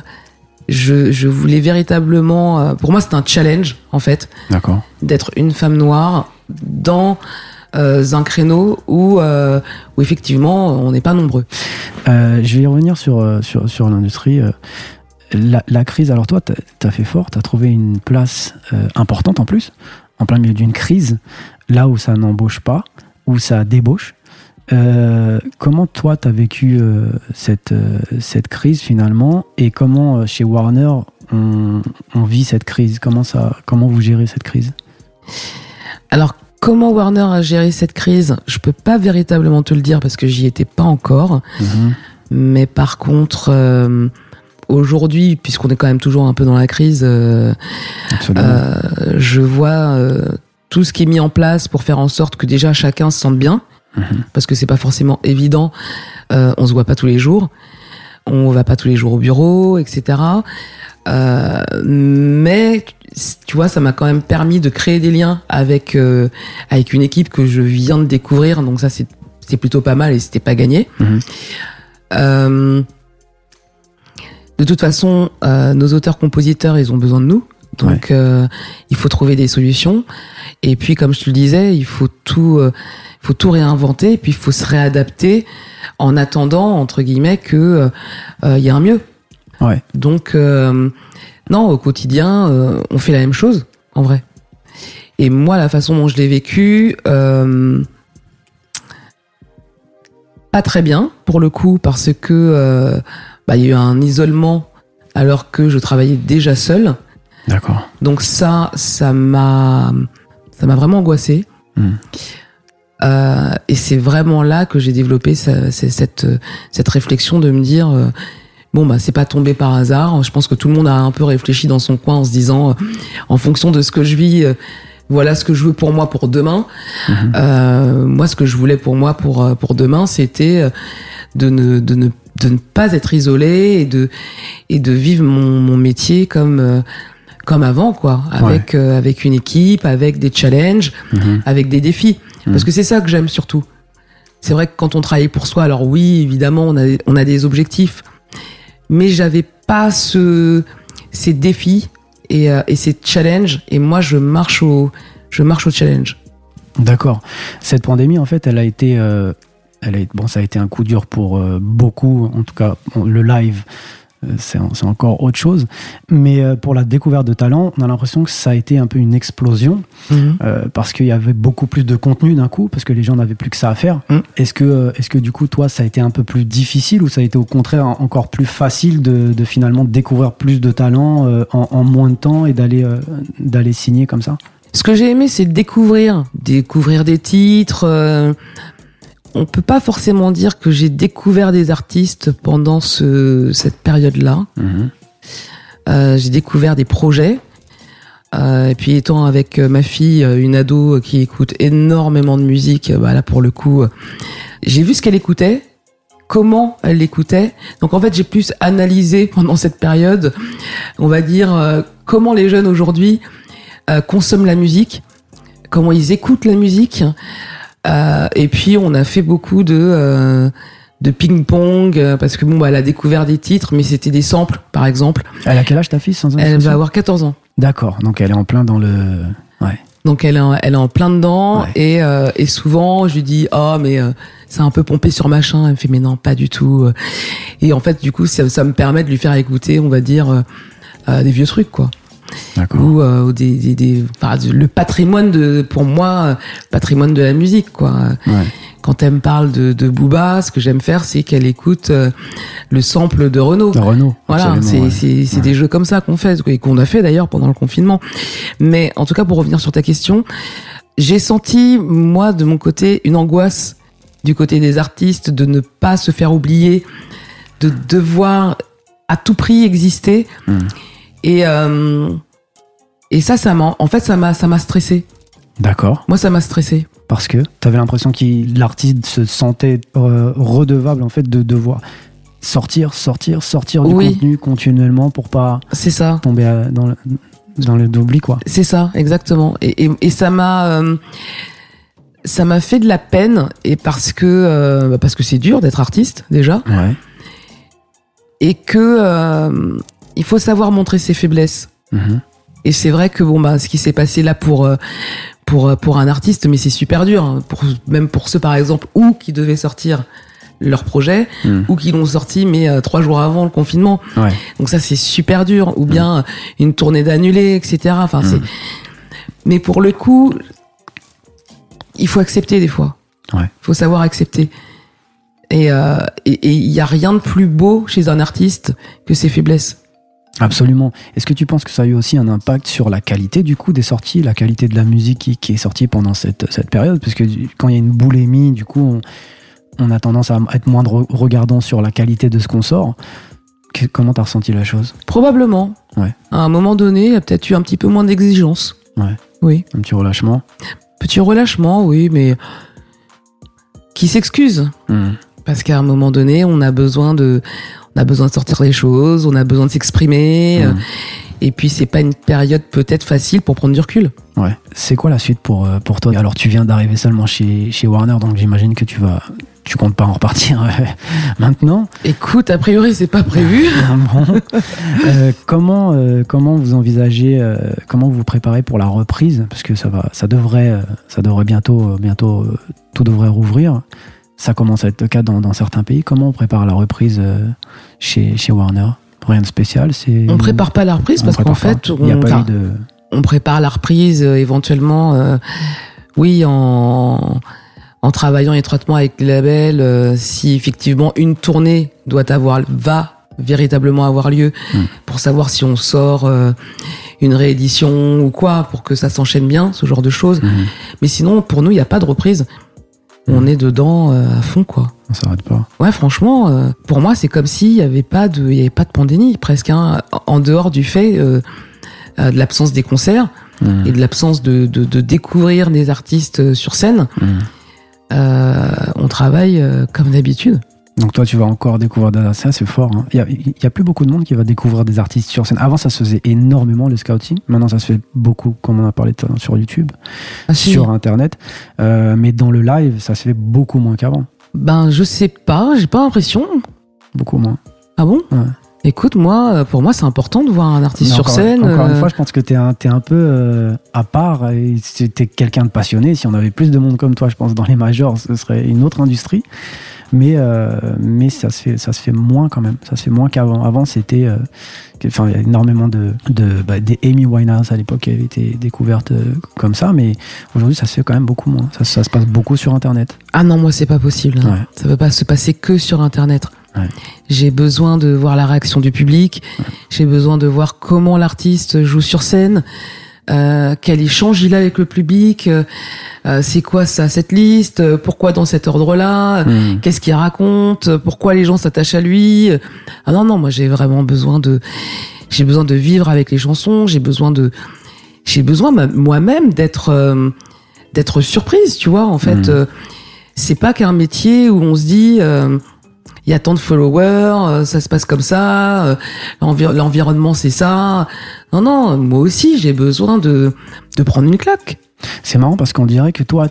je, je, voulais véritablement, pour moi c'est un challenge en fait, d'accord, d'être une femme noire dans euh, un créneau où, euh, où effectivement on n'est pas nombreux. Euh, je vais y revenir sur, sur, sur l'industrie. La, la, crise, alors toi, tu as fait fort, tu as trouvé une place importante en plus, en plein milieu d'une crise, là où ça n'embauche pas, où ça débauche. comment toi, tu as vécu cette, cette crise finalement et comment chez Warner on, on, vit cette crise? Comment, ça, comment vous gérez cette crise? Alors, Comment Warner a géré cette crise? Je peux pas véritablement te le dire parce que j'y étais pas encore. Mhm. Mais par contre, euh, aujourd'hui, puisqu'on est quand même toujours un peu dans la crise, euh, euh, je vois tout ce qui est mis en place pour faire en sorte que déjà chacun se sente bien, mhm. parce que c'est pas forcément évident. on se voit pas tous les jours, on va pas tous les jours au bureau, etc. mais tu vois, ça m'a quand même permis de créer des liens avec euh, avec une équipe que je viens de découvrir. Donc ça, c'est c'est plutôt pas mal et c'était pas gagné. Mhm. Euh, de toute façon, euh, nos auteurs-compositeurs, ils ont besoin de nous. Donc, euh, il faut trouver des solutions. Et puis, comme je te le disais, il faut tout, euh, faut tout réinventer. Et puis, il faut se réadapter en attendant, entre guillemets, que il y a un mieux. Ouais. Donc, non, au quotidien, euh, on fait la même chose, en vrai. Et moi, la façon dont je l'ai vécu, euh, pas très bien, pour le coup, parce que euh, bah, il y a eu un isolement alors que je travaillais déjà seul. D'accord. Donc ça, ça m'a, ça m'a vraiment angoissé. Hmm. et c'est vraiment là que j'ai développé cette, cette réflexion de me dire bon bah c'est pas tombé par hasard. Je pense que tout le monde a un peu réfléchi dans son coin en se disant, euh, en fonction de ce que je vis, euh, voilà ce que je veux pour moi pour demain. Euh, moi, ce que je voulais pour moi pour pour demain, c'était de ne de ne de ne pas être isolé et de et de vivre mon, mon métier comme comme avant quoi, avec avec une équipe, avec des challenges, mhm. avec des défis. Parce mhm. que c'est ça que j'aime surtout. c'est vrai que quand on travaille pour soi, alors oui, évidemment, on a, on a des objectifs, mais j'avais pas ce, ces défis et, euh, et ces challenges. Et moi, je marche au, je marche au challenge. D'accord. Cette pandémie, en fait, elle a été, euh, elle a, bon, ça a été un coup dur pour euh, beaucoup. En tout cas, bon, le live, euh, c'est c'est encore autre chose. Mais euh, pour la découverte de talent, on a l'impression que ça a été un peu une explosion euh, parce qu'il y avait beaucoup plus de contenu d'un coup, parce que les gens n'avaient plus que ça à faire. Mm. Est-ce que, est-ce que du coup, toi, ça a été un peu plus difficile ou ça a été au contraire en- encore plus facile de, de finalement découvrir plus de talent en, en moins de temps et d'aller d'aller signer comme ça? Ce que j'ai aimé, c'est découvrir, découvrir des titres. euh, on peut pas forcément dire que j'ai découvert des artistes pendant ce, cette période-là. Euh, j'ai découvert des projets. Euh, et puis étant avec euh, ma fille, une ado qui écoute énormément de musique, bah là pour le coup, j'ai vu ce qu'elle écoutait, comment elle l'écoutait. Donc en fait, j'ai plus analysé pendant cette période, on va dire, euh, comment les jeunes aujourd'hui consomment la musique, comment ils écoutent la musique. Euh, et puis on a fait beaucoup de euh, de ping-pong euh, parce que bon, bah, elle a découvert des titres, mais c'était des samples, par exemple. Elle a quel âge ta fille sans Elle va avoir 14 ans. D'accord, donc elle est en plein dans le. Ouais. Donc elle est en, elle est en plein dedans Ouais. et, euh, et souvent je lui dis oh mais euh, c'est un peu pompé sur machin elle me fait mais non pas du tout et en fait du coup ça, ça me permet de lui faire écouter on va dire des vieux trucs quoi. Ou, euh, ou des, des, des enfin, le patrimoine de pour moi euh, patrimoine de la musique quoi Ouais. quand elle me parle de, de Booba ce que j'aime faire c'est qu'elle écoute euh, le sample de Renault De Renault. voilà, c'est ouais. c'est Ouais. des jeux comme ça qu'on fait et qu'on a fait d'ailleurs pendant le confinement. Mais en tout cas, pour revenir sur ta question, j'ai senti moi de mon côté une angoisse du côté des artistes de ne pas se faire oublier, de devoir à tout prix exister. Mm. Et euh, et ça, ça m'a en fait ça m'a ça m'a stressé. D'accord. Moi, ça m'a stressé. Parce que tu avais l'impression que l'artiste se sentait euh, redevable en fait de devoir sortir, sortir, sortir du Oui. contenu continuellement pour pas C'est ça. tomber à- dans le, dans le d'oubli quoi. C'est ça, exactement. Et, et, et ça m'a, euh, ça m'a fait de la peine et parce que euh, parce que c'est dur d'être artiste déjà Ouais. et que euh, il faut savoir montrer ses faiblesses. Mhm. Et c'est vrai que bon bah ce qui s'est passé là pour euh, pour euh, pour un artiste, mais c'est super dur. hein, pour même pour ceux par exemple ou qui devaient sortir leur projet Mhm. ou qui l'ont sorti mais euh, trois jours avant le confinement. Ouais. Donc ça c'est super dur. Ou bien euh, une tournée d'annulée, etc. Enfin c'est. Mais pour le coup, il faut accepter des fois. Ouais. Il faut savoir accepter. Et euh, et- et il y a rien de plus beau chez un artiste que ses faiblesses. Absolument. Est-ce que tu penses que ça a eu aussi un impact sur la qualité du coup des sorties, la qualité de la musique qui, qui est sortie pendant cette, cette période? Parce que quand il y a une boulémie, du coup, on, on a tendance à être moins re- regardant sur la qualité de ce qu'on sort. Que- comment t'as ressenti la chose? Probablement. Ouais. À un moment donné, il y a peut-être eu un petit peu moins d'exigence. Ouais. Oui. Un petit relâchement? Petit relâchement, oui, mais qui s'excuse. Mhm. Parce qu'à un moment donné, on a besoin de, on a besoin de sortir les choses, on a besoin de s'exprimer. Mhm. euh, Et puis c'est pas une période peut-être facile pour prendre du recul. Ouais. C'est quoi la suite pour, euh, pour toi? Alors, tu viens d'arriver seulement chez, chez Warner, donc j'imagine que tu vas. Tu comptes pas en repartir euh, maintenant. Écoute, a priori c'est pas prévu. Bon? Euh, comment, euh, comment vous envisagez, comment vous vous préparez pour la reprise? Parce que ça va, ça devrait, ça devrait bientôt, bientôt, tout devrait rouvrir. Ça commence à être le cas dans, dans certains pays. Comment on prépare la reprise euh, chez, chez Warner? Rien de spécial. C'est. On prépare pas la reprise on parce qu'en fait, a on, pas de. on prépare la reprise euh, éventuellement, euh, oui, en, en travaillant étroitement avec les labels. euh, si effectivement une tournée doit avoir, va véritablement avoir lieu, Mm. pour savoir si on sort euh, une réédition ou quoi, pour que ça s'enchaîne bien, ce genre de choses. Mhm. Mais sinon, pour nous, il n'y a pas de reprise. On est dedans euh, à fond, quoi. On s'arrête pas. Ouais, franchement, euh, pour moi, c'est comme s'il n'y avait pas de, il y avait pas de pandémie presque, hein, en dehors du fait euh, de l'absence des concerts Mhm. et de l'absence de, de, de découvrir des artistes sur scène. Euh, on travaille euh, comme d'habitude. Donc toi, tu vas encore découvrir des artistes. Ça, c'est fort. hein. Il n'y a, plus beaucoup de monde qui va découvrir des artistes sur scène. Avant, ça se faisait énormément, le scouting. Maintenant, ça se fait beaucoup, comme on a parlé tout à l'heure, sur YouTube, Ah, si. sur Internet. Euh, mais dans le live, ça se fait beaucoup moins qu'avant. Ben, je sais pas, j'ai pas l'impression. Beaucoup moins. Ah bon? Ouais. Écoute, moi, euh, pour moi, c'est important de voir un artiste sur scène. Encore une euh, fois, je pense que tu es, un, t'es un peu euh, à part et tu es quelqu'un de passionné. Si on avait plus de monde comme toi, je pense, dans les majors, ce serait une autre industrie. Mais, euh, mais ça, se fait, ça se fait moins quand même. Ça se fait moins qu'avant. Avant, c'était. euh, Enfin, il y a énormément de. de bah, des Amy Winehouse à l'époque qui avaient été découvertes euh, comme ça. Mais aujourd'hui, ça se fait quand même beaucoup moins. Ça, ça se passe beaucoup sur Internet. Ah non, moi, c'est pas possible. hein. Ouais. Ça peut pas se passer que sur Internet. Ouais. J'ai besoin de voir la réaction du public. J'ai besoin de voir comment l'artiste joue sur scène. Euh, quel échange il a avec le public, euh, euh, c'est quoi ça, cette liste, pourquoi dans cet ordre-là, Mm. qu'est-ce qu'il raconte, pourquoi les gens s'attachent à lui. Ah non non, moi j'ai vraiment besoin de j'ai besoin de vivre avec les chansons, j'ai besoin de j'ai besoin moi-même d'être euh, d'être surprise, tu vois. En fait, euh, c'est pas qu'un métier où on se dit euh, il y a tant de followers, euh, ça se passe comme ça, euh, l'envi- l'environnement c'est ça. Non non, moi aussi j'ai besoin de de prendre une claque. C'est marrant parce qu'on dirait que toi,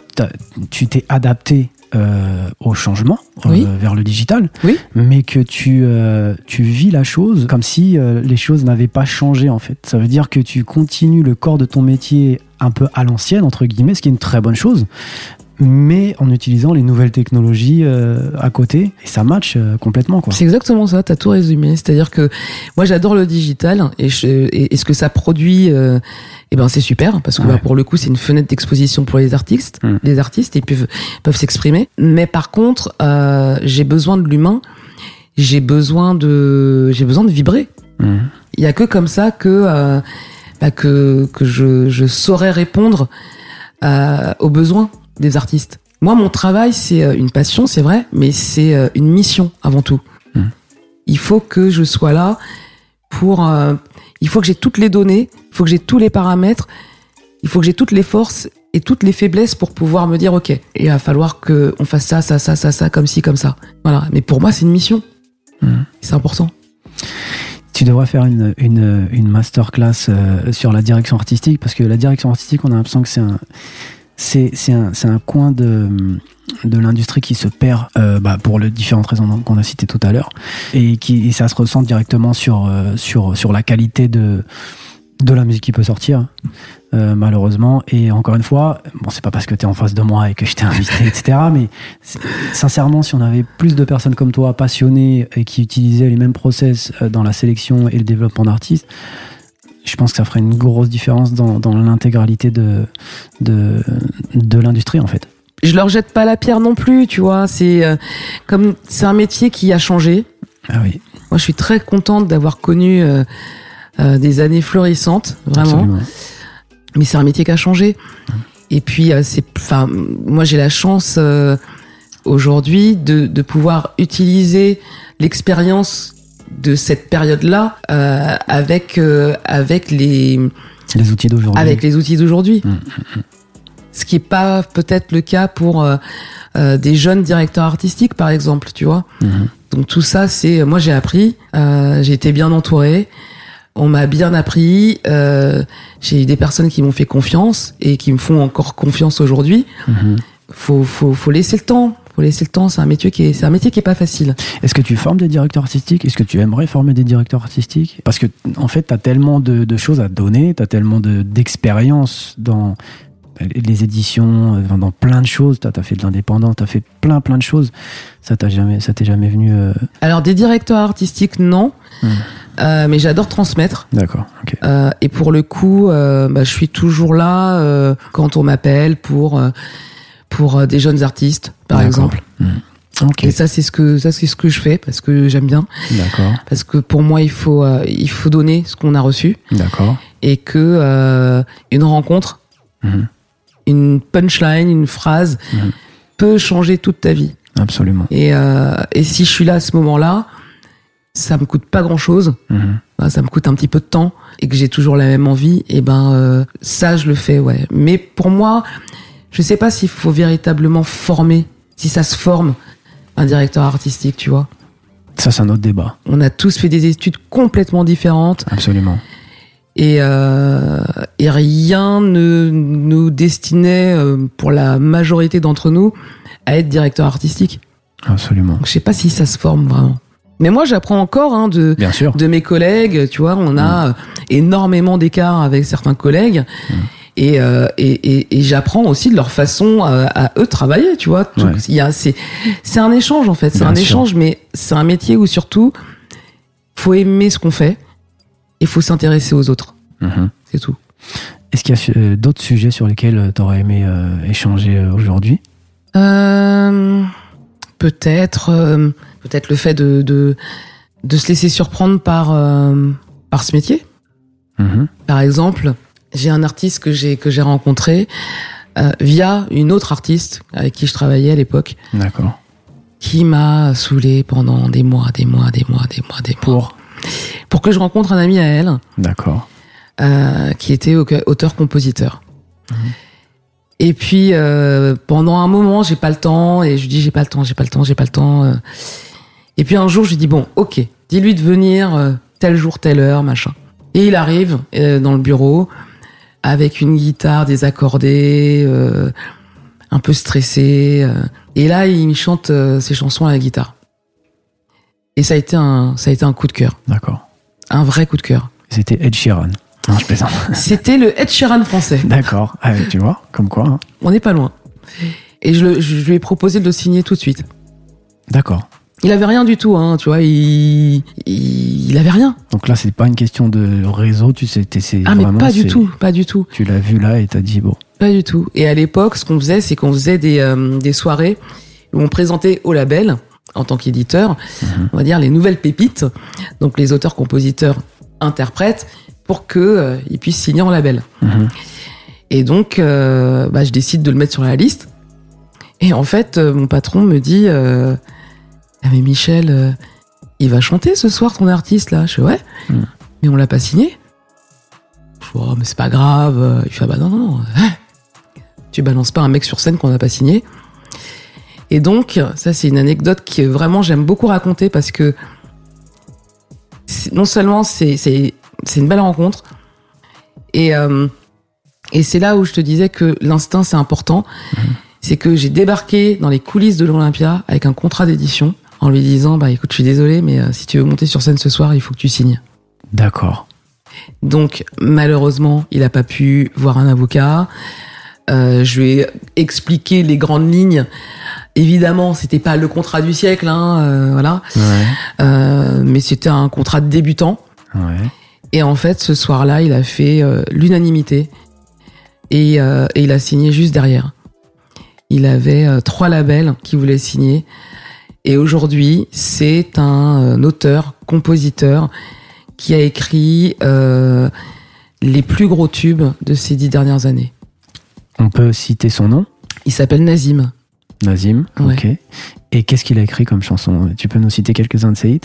tu t'es adapté euh, au changement euh, Oui. vers le digital, Oui. mais que tu, euh, tu vis la chose comme si les choses n'avaient pas changé en fait. Ça veut dire que tu continues le corps de ton métier un peu à l'ancienne, entre guillemets, ce qui est une très bonne chose, mais en utilisant les nouvelles technologies euh, à côté, et ça match euh, complètement. Quoi. C'est exactement ça, t'as tout résumé. C'est-à-dire que moi j'adore le digital et, je, et, et ce que ça produit, euh, eh ben c'est super parce que Ouais. bah, pour le coup c'est une fenêtre d'exposition pour les artistes, Mm. les artistes ils peuvent peuvent s'exprimer. Mais par contre euh, j'ai besoin de l'humain, j'ai besoin de j'ai besoin de vibrer. Mhm. Il y a que comme ça que euh, bah, que que je, je saurais répondre euh, aux besoins des artistes. Moi, mon travail, c'est euh, une passion, c'est vrai, mais c'est euh, une mission avant tout. Mm. Il faut que je sois là pour. euh, il faut que j'ai toutes les données, il faut que j'ai tous les paramètres, il faut que j'ai toutes les forces et toutes les faiblesses pour pouvoir me dire ok, il va falloir que on fasse ça, ça, ça, ça, ça, comme ci, comme ça. Voilà. Mais pour moi, c'est une mission. Mm. C'est important. Tu devrais faire une, une, une masterclass euh, sur la direction artistique, parce que la direction artistique, on a l'impression que c'est un, c'est, un, un coin de, de l'industrie qui se perd euh, bah, pour les différentes raisons qu'on a citées tout à l'heure, et qui et ça se ressent directement sur, euh, sur, sur la qualité de, de la musique qui peut sortir, euh, malheureusement. Et encore une fois, bon, c'est pas parce que tu es en face de moi et que je t'ai invité, etc. Mais sincèrement, si on avait plus de personnes comme toi, passionnées et qui utilisaient les mêmes process euh, dans la sélection et le développement d'artistes, je pense que ça ferait une grosse différence dans, dans l'intégralité de, de, de l'industrie, en fait. je leur jette pas la pierre non plus, tu vois. C'est euh, comme c'est un métier qui a changé. Ah oui, Moi, je suis très contente d'avoir connu euh, euh, des années florissantes, vraiment. absolument. Mais c'est un métier qui a changé. Et puis, c'est, enfin, moi, j'ai la chance aujourd'hui de, de pouvoir utiliser l'expérience de cette période-là euh, avec euh, avec les Les outils d'aujourd'hui. avec les outils d'aujourd'hui. Mm, Ce qui est pas peut-être le cas pour euh, euh, des jeunes directeurs artistiques, par exemple, tu vois. Mhm. Donc tout ça, c'est moi j'ai appris, euh, j'ai été bien entouré, on m'a bien appris, euh, j'ai eu des personnes qui m'ont fait confiance et qui me font encore confiance aujourd'hui. Mhm. Faut, faut, faut laisser le temps. Faut laisser le temps. C'est un métier qui est, c'est un métier qui est pas facile. Est-ce que tu formes des directeurs artistiques? Est-ce que tu aimerais former des directeurs artistiques? Parce que, en fait, tu as tellement de, de choses à donner, tu as tellement de- d'expérience dans les éditions, dans plein de choses. Tu as, fait de l'indépendant, tu as fait plein, plein de choses. Ça t'a jamais, ça t'est jamais venu. euh, Alors des directeurs artistiques, non. Mhm. Euh, mais j'adore transmettre. D'accord. Euh, et pour le coup, bah, je suis toujours là quand on m'appelle pour pour euh, des jeunes artistes, par exemple. Ok, Et ça, c'est ce que ça, c'est ce que je fais parce que j'aime bien. d'accord, Parce que pour moi, il faut euh, il faut donner ce qu'on a reçu d'accord. et que euh, une rencontre, Mhm. une punchline, une phrase Mhm. peut changer toute ta vie. Absolument. Et euh, et si je suis là à ce moment-là, ça me coûte pas grand-chose. Bah, ça me coûte un petit peu de temps et que j'ai toujours la même envie, et ben ça je le fais, ouais. Mais pour moi, je sais pas s'il faut véritablement former, si ça se forme. un directeur artistique, tu vois. Ça, c'est un autre débat. On a tous fait des études complètement différentes. Absolument. Et, euh, et rien ne nous destinait, euh, pour la majorité d'entre nous, à être directeur artistique. Absolument. Donc, je sais pas si ça se forme vraiment. Mais moi, j'apprends encore hein, de, Bien sûr. de mes collègues. Tu vois, on a euh, énormément d'écarts avec certains collègues. Et, euh, et, et, et j'apprends aussi de leur façon à, à eux de travailler, tu vois. Ouais. c'est, c'est un échange en fait, c'est un sûr. échange, mais c'est un métier où surtout faut aimer ce qu'on fait et faut s'intéresser aux autres, Mhm. c'est tout. Est-ce qu'il y a euh, d'autres sujets sur lesquels tu aurais aimé euh, échanger euh, aujourd'hui? Euh, peut-être, euh, peut-être le fait de, de de se laisser surprendre par euh, par ce métier. Mhm. Par exemple, j'ai un artiste que j'ai que j'ai rencontré euh, via une autre artiste avec qui je travaillais à l'époque, D'accord. qui m'a saoulé pendant des mois, des mois, des mois, des mois, des mois. Pour Pour que je rencontre un ami à elle, D'accord. euh, qui était au- auteur-compositeur. Et puis euh, pendant un moment, j'ai pas le temps et je lui dis j'ai pas le temps, j'ai pas le temps, j'ai pas le temps. Et puis un jour, je lui dis bon, ok, dis-lui de venir tel jour, telle heure, machin. Et il arrive euh, dans le bureau avec une guitare désaccordée, euh, un peu stressé. euh. et là, il chante euh, ses chansons à la guitare. Et ça a été un, ça a été un coup de cœur, D'accord. un vrai coup de cœur. C'était Ed Sheeran. Non, je plaisante. C'était le Ed Sheeran français. D'accord. Ah, tu vois, comme quoi. hein. On n'est pas loin. Et je, je lui ai proposé de le signer tout de suite. D'accord. Il avait rien du tout, hein, tu vois, il, il, il avait rien. Donc là, c'est pas une question de réseau, tu sais, c'est Ah, mais vraiment, pas du tout, pas du tout, Tu l'as vu là et t'as dit, bon, pas du tout. Et à l'époque, ce qu'on faisait, c'est qu'on faisait des, euh, des soirées où on présentait au label, en tant qu'éditeur, on va dire les nouvelles pépites, donc les auteurs, compositeurs, interprètes, pour que euh, ils puissent signer en label. Mhm. Et donc, euh, bah, je décide de le mettre sur la liste. Et en fait, mon patron me dit Ah, mais Michel, euh, il va chanter ce soir ton artiste là. Je fais Ouais, Mm. mais on l'a pas signé. Je fais Oh, mais c'est pas grave. Il fait Ah, bah non, non, non. Tu balances pas un mec sur scène qu'on n'a pas signé. Et donc, ça, c'est une anecdote que vraiment j'aime beaucoup raconter parce que non seulement c'est une belle rencontre, et, euh, et c'est là où je te disais que l'instinct, c'est important. C'est que j'ai débarqué dans les coulisses de l'Olympia avec un contrat d'édition en lui disant Bah écoute, je suis désolé, mais euh, si tu veux monter sur scène ce soir, il faut que tu signes. d'accord. Donc, malheureusement, il n'a pas pu voir un avocat. Euh, je lui ai expliqué les grandes lignes. Évidemment, c'était pas le contrat du siècle, hein, euh, voilà. Ouais. Mais c'était un contrat de débutant. Ouais. Et en fait, ce soir-là, il a fait l'unanimité et, et il a signé juste derrière. Il avait trois labels qui voulaient signer. Et aujourd'hui, c'est un euh, auteur, compositeur qui a écrit euh, les plus gros tubes de ces dix dernières années. On peut citer son nom, Il s'appelle Nazim. Nazim. Ouais. Ok. Et qu'est-ce qu'il a écrit comme chanson? Tu peux nous citer quelques-uns de ses hits?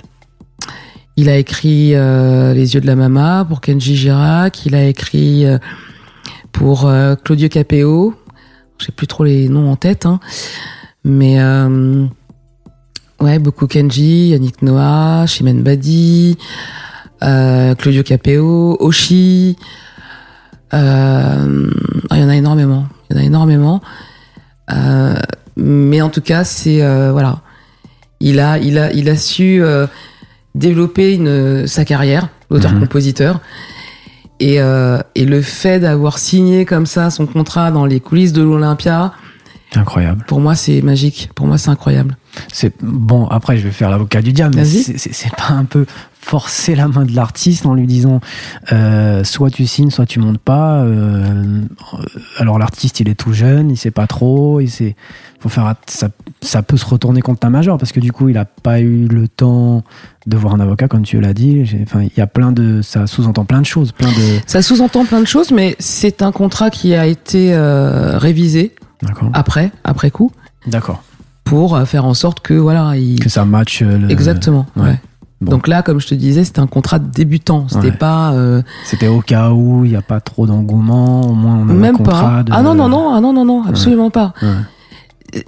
Il a écrit euh, Les yeux de la mama pour Kenji Girac. Il a écrit euh, pour euh, Claudio Capéo. Je sais plus trop les noms en tête, hein. mais ouais, beaucoup Kenji, Yannick Noah, Chimène Badi, euh, Claudio Capéo, Oshi. Euh, ah, il y en a énormément. Il y en a énormément. Euh, mais en tout cas, c'est voilà. Il a, il a, il a su développer une, sa carrière d'auteur-compositeur. Et, euh, et le fait d'avoir signé comme ça son contrat dans les coulisses de l'Olympia, Incroyable. pour moi, c'est magique. Pour moi, c'est incroyable. C'est bon. Après, je vais faire l'avocat du diable, mais c'est- pas un peu forcer la main de l'artiste en lui disant euh, soit tu signes, soit tu montes pas. euh, alors l'artiste, il est tout jeune, il sait pas trop, il sait. Faut faire ça. Ça peut se retourner contre ta major parce que du coup, il a pas eu le temps de voir un avocat, comme tu l'as dit. Enfin, il y a plein de. Ça sous-entend plein de choses, plein de. Ça sous-entend plein de choses, mais c'est un contrat qui a été euh, révisé après, après coup, D'accord. Pour euh, faire en sorte que voilà, il... Que ça match. euh, le- exactement. ouais. ouais. Bon. Donc là, comme je te disais, c'était un contrat de débutant. C'était Ouais. pas euh, C'était au cas où il n'y a pas trop d'engouement, au moins on a un même contrat pas. de- Ah non non non, ah non non non, absolument pas.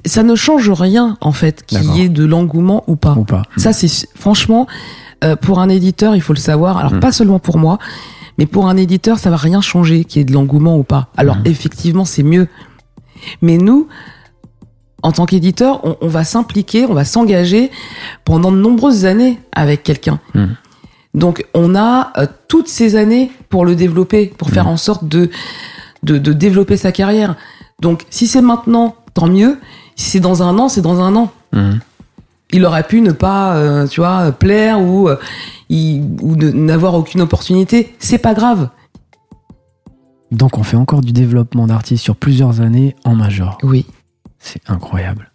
Ça ne change rien en fait qu'il y ait de l'engouement ou pas. Ou pas Ça, c'est franchement euh, pour un éditeur, il faut le savoir. Alors Mm. pas seulement pour moi, mais pour un éditeur, ça va rien changer qu'il y ait de l'engouement ou pas. Alors Mm. effectivement, c'est mieux. Mais nous, en tant qu'éditeur, on, on va s'impliquer, on va s'engager pendant de nombreuses années avec quelqu'un. Mm. Donc on a euh, toutes ces années pour le développer, pour faire Mm. en sorte de, de de développer sa carrière. Donc si c'est maintenant, tant mieux. Si c'est dans un an, c'est dans un an Mhm. il aurait pu ne pas, euh, tu vois, plaire ou, euh, il- ou n'avoir aucune opportunité. C'est pas grave. Donc on fait encore du développement d'artistes sur plusieurs années en major. Oui. C'est incroyable.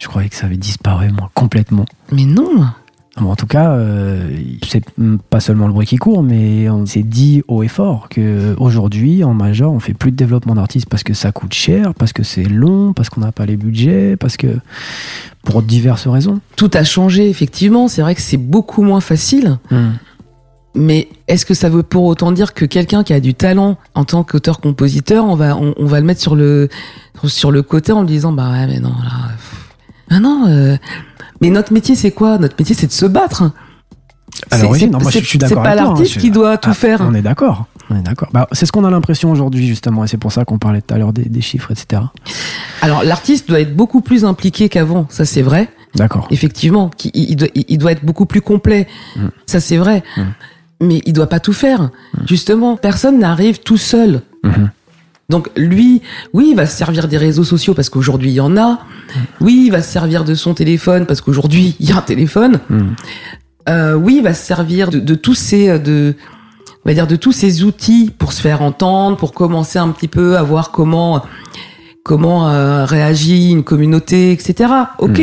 Je croyais que ça avait disparu, moi, complètement. Mais non. Bon, en tout cas, euh, c'est pas seulement le bruit qui court, mais on s'est dit haut et fort que aujourd'hui, en major, on fait plus de développement d'artistes parce que ça coûte cher, parce que c'est long, parce qu'on n'a pas les budgets, parce que pour diverses raisons. Tout a changé, effectivement. C'est vrai que c'est beaucoup moins facile. Mais est-ce que ça veut pour autant dire que quelqu'un qui a du talent en tant qu'auteur-compositeur, on va, on, on va le mettre sur le, sur le côté en lui disant, bah ouais, mais non, là. Ah non, euh, mais notre métier, c'est quoi? Notre métier, c'est de se battre. C'est- l'origine, c'est- non, moi, je suis d'accord C'est pas hein, l'artiste qui doit tout Ah, faire. On est d'accord. On est d'accord. Bah, c'est ce qu'on a l'impression aujourd'hui, justement, et c'est pour ça qu'on parlait tout à l'heure des, des chiffres, etc. Alors, l'artiste doit être beaucoup plus impliqué qu'avant, ça c'est vrai. D'accord. effectivement, il, il doit, il doit être beaucoup plus complet. Mm. Ça, c'est vrai. Mm. Mais il doit pas tout faire. Justement, personne n'arrive tout seul. Mhm. Donc lui, oui, il va se servir des réseaux sociaux parce qu'aujourd'hui il y en a. Oui, il va se servir de son téléphone parce qu'aujourd'hui il y a un téléphone. Mhm. Euh, oui, il va se servir de, de tous ces euh, de on va dire de tous ces outils pour se faire entendre, pour commencer un petit peu à voir comment comment euh, réagit une communauté, etc. Ok,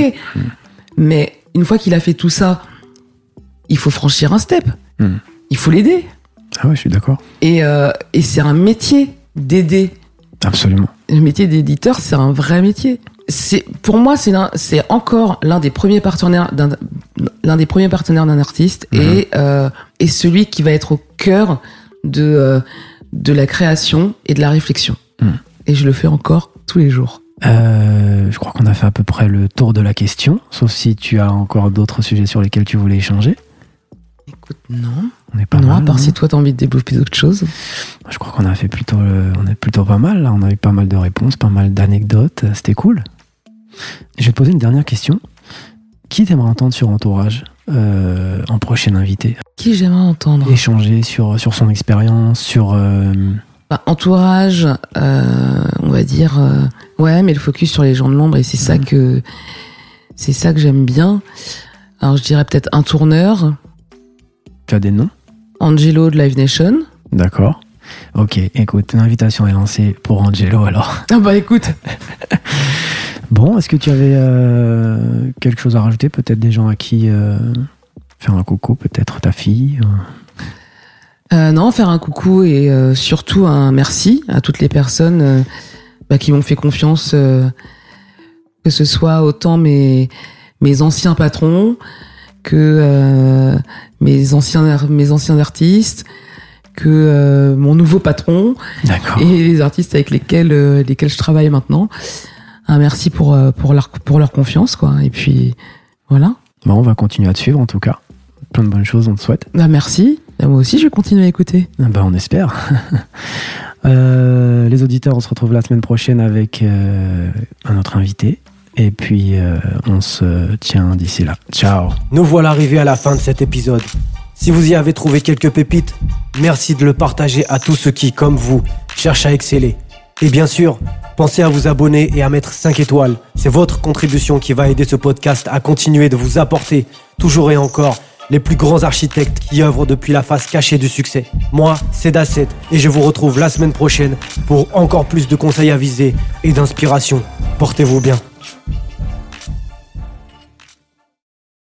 mais une fois qu'il a fait tout ça, il faut franchir un step. Il faut l'aider. Ah ouais, je suis d'accord. Et, euh, et c'est un métier d'aider. Absolument. Le métier d'éditeur, c'est un vrai métier. C'est pour moi, c'est c'est encore l'un des premiers partenaires d'un l'un des premiers partenaires d'un artiste Mhm. et euh, et celui qui va être au cœur de euh, de la création et de la réflexion. Mhm. Et je le fais encore tous les jours. Euh, je crois qu'on a fait à peu près le tour de la question, sauf si tu as encore d'autres sujets sur lesquels tu voulais échanger. Écoute, non, On est pas non, mal. à part non si toi t'as envie de développer d'autres choses. Je crois qu'on a fait plutôt, le- on est plutôt pas mal. Là, on a eu pas mal de réponses, pas mal d'anecdotes. C'était cool. Je vais te poser une dernière question. Qui t'aimerais entendre sur Entourage euh, en prochain invité Qui j'aimerais entendre? Échanger sur, sur son expérience, sur. euh, Bah, entourage, euh, on va dire, euh, ouais, mais le focus sur les gens de l'ombre et c'est ça que c'est ça que j'aime bien. Alors je dirais peut-être un tourneur, tu as des noms Angelo de Live Nation. D'accord. Ok, écoute, l'invitation est lancée pour Angelo alors. Ah bah écoute, Bon, est-ce que tu avais euh, quelque chose à rajouter? Peut-être des gens à qui euh, faire un coucou, peut-être ta fille euh. non, faire un coucou et surtout un merci à toutes les personnes bah, qui m'ont fait confiance, que ce soit autant mes mes anciens patrons que euh, mes anciens mes anciens artistes que euh, mon nouveau patron et les artistes avec lesquels euh, lesquels je travaille maintenant. Un merci pour pour leur pour leur confiance quoi. Et puis voilà. Bon, on va continuer à te suivre en tout cas. Plein de bonnes choses, on te souhaite. Bah merci. Bah, moi aussi je vais continuer à écouter. Ah bah, on espère. Euh, les auditeurs, on se retrouve la semaine prochaine avec euh, un autre invité. Et puis, euh, on se tient d'ici là. Ciao. Nous voilà arrivés à la fin de cet épisode. Si vous y avez trouvé quelques pépites, merci de le partager à tous ceux qui, comme vous, cherchent à exceller. Et bien sûr, pensez à vous abonner et à mettre 5 étoiles. C'est votre contribution qui va aider ce podcast à continuer de vous apporter, toujours et encore, les plus grands architectes qui œuvrent depuis la face cachée du succès. Moi, c'est Dasset et je vous retrouve la semaine prochaine pour encore plus de conseils avisés et d'inspiration. Portez-vous bien.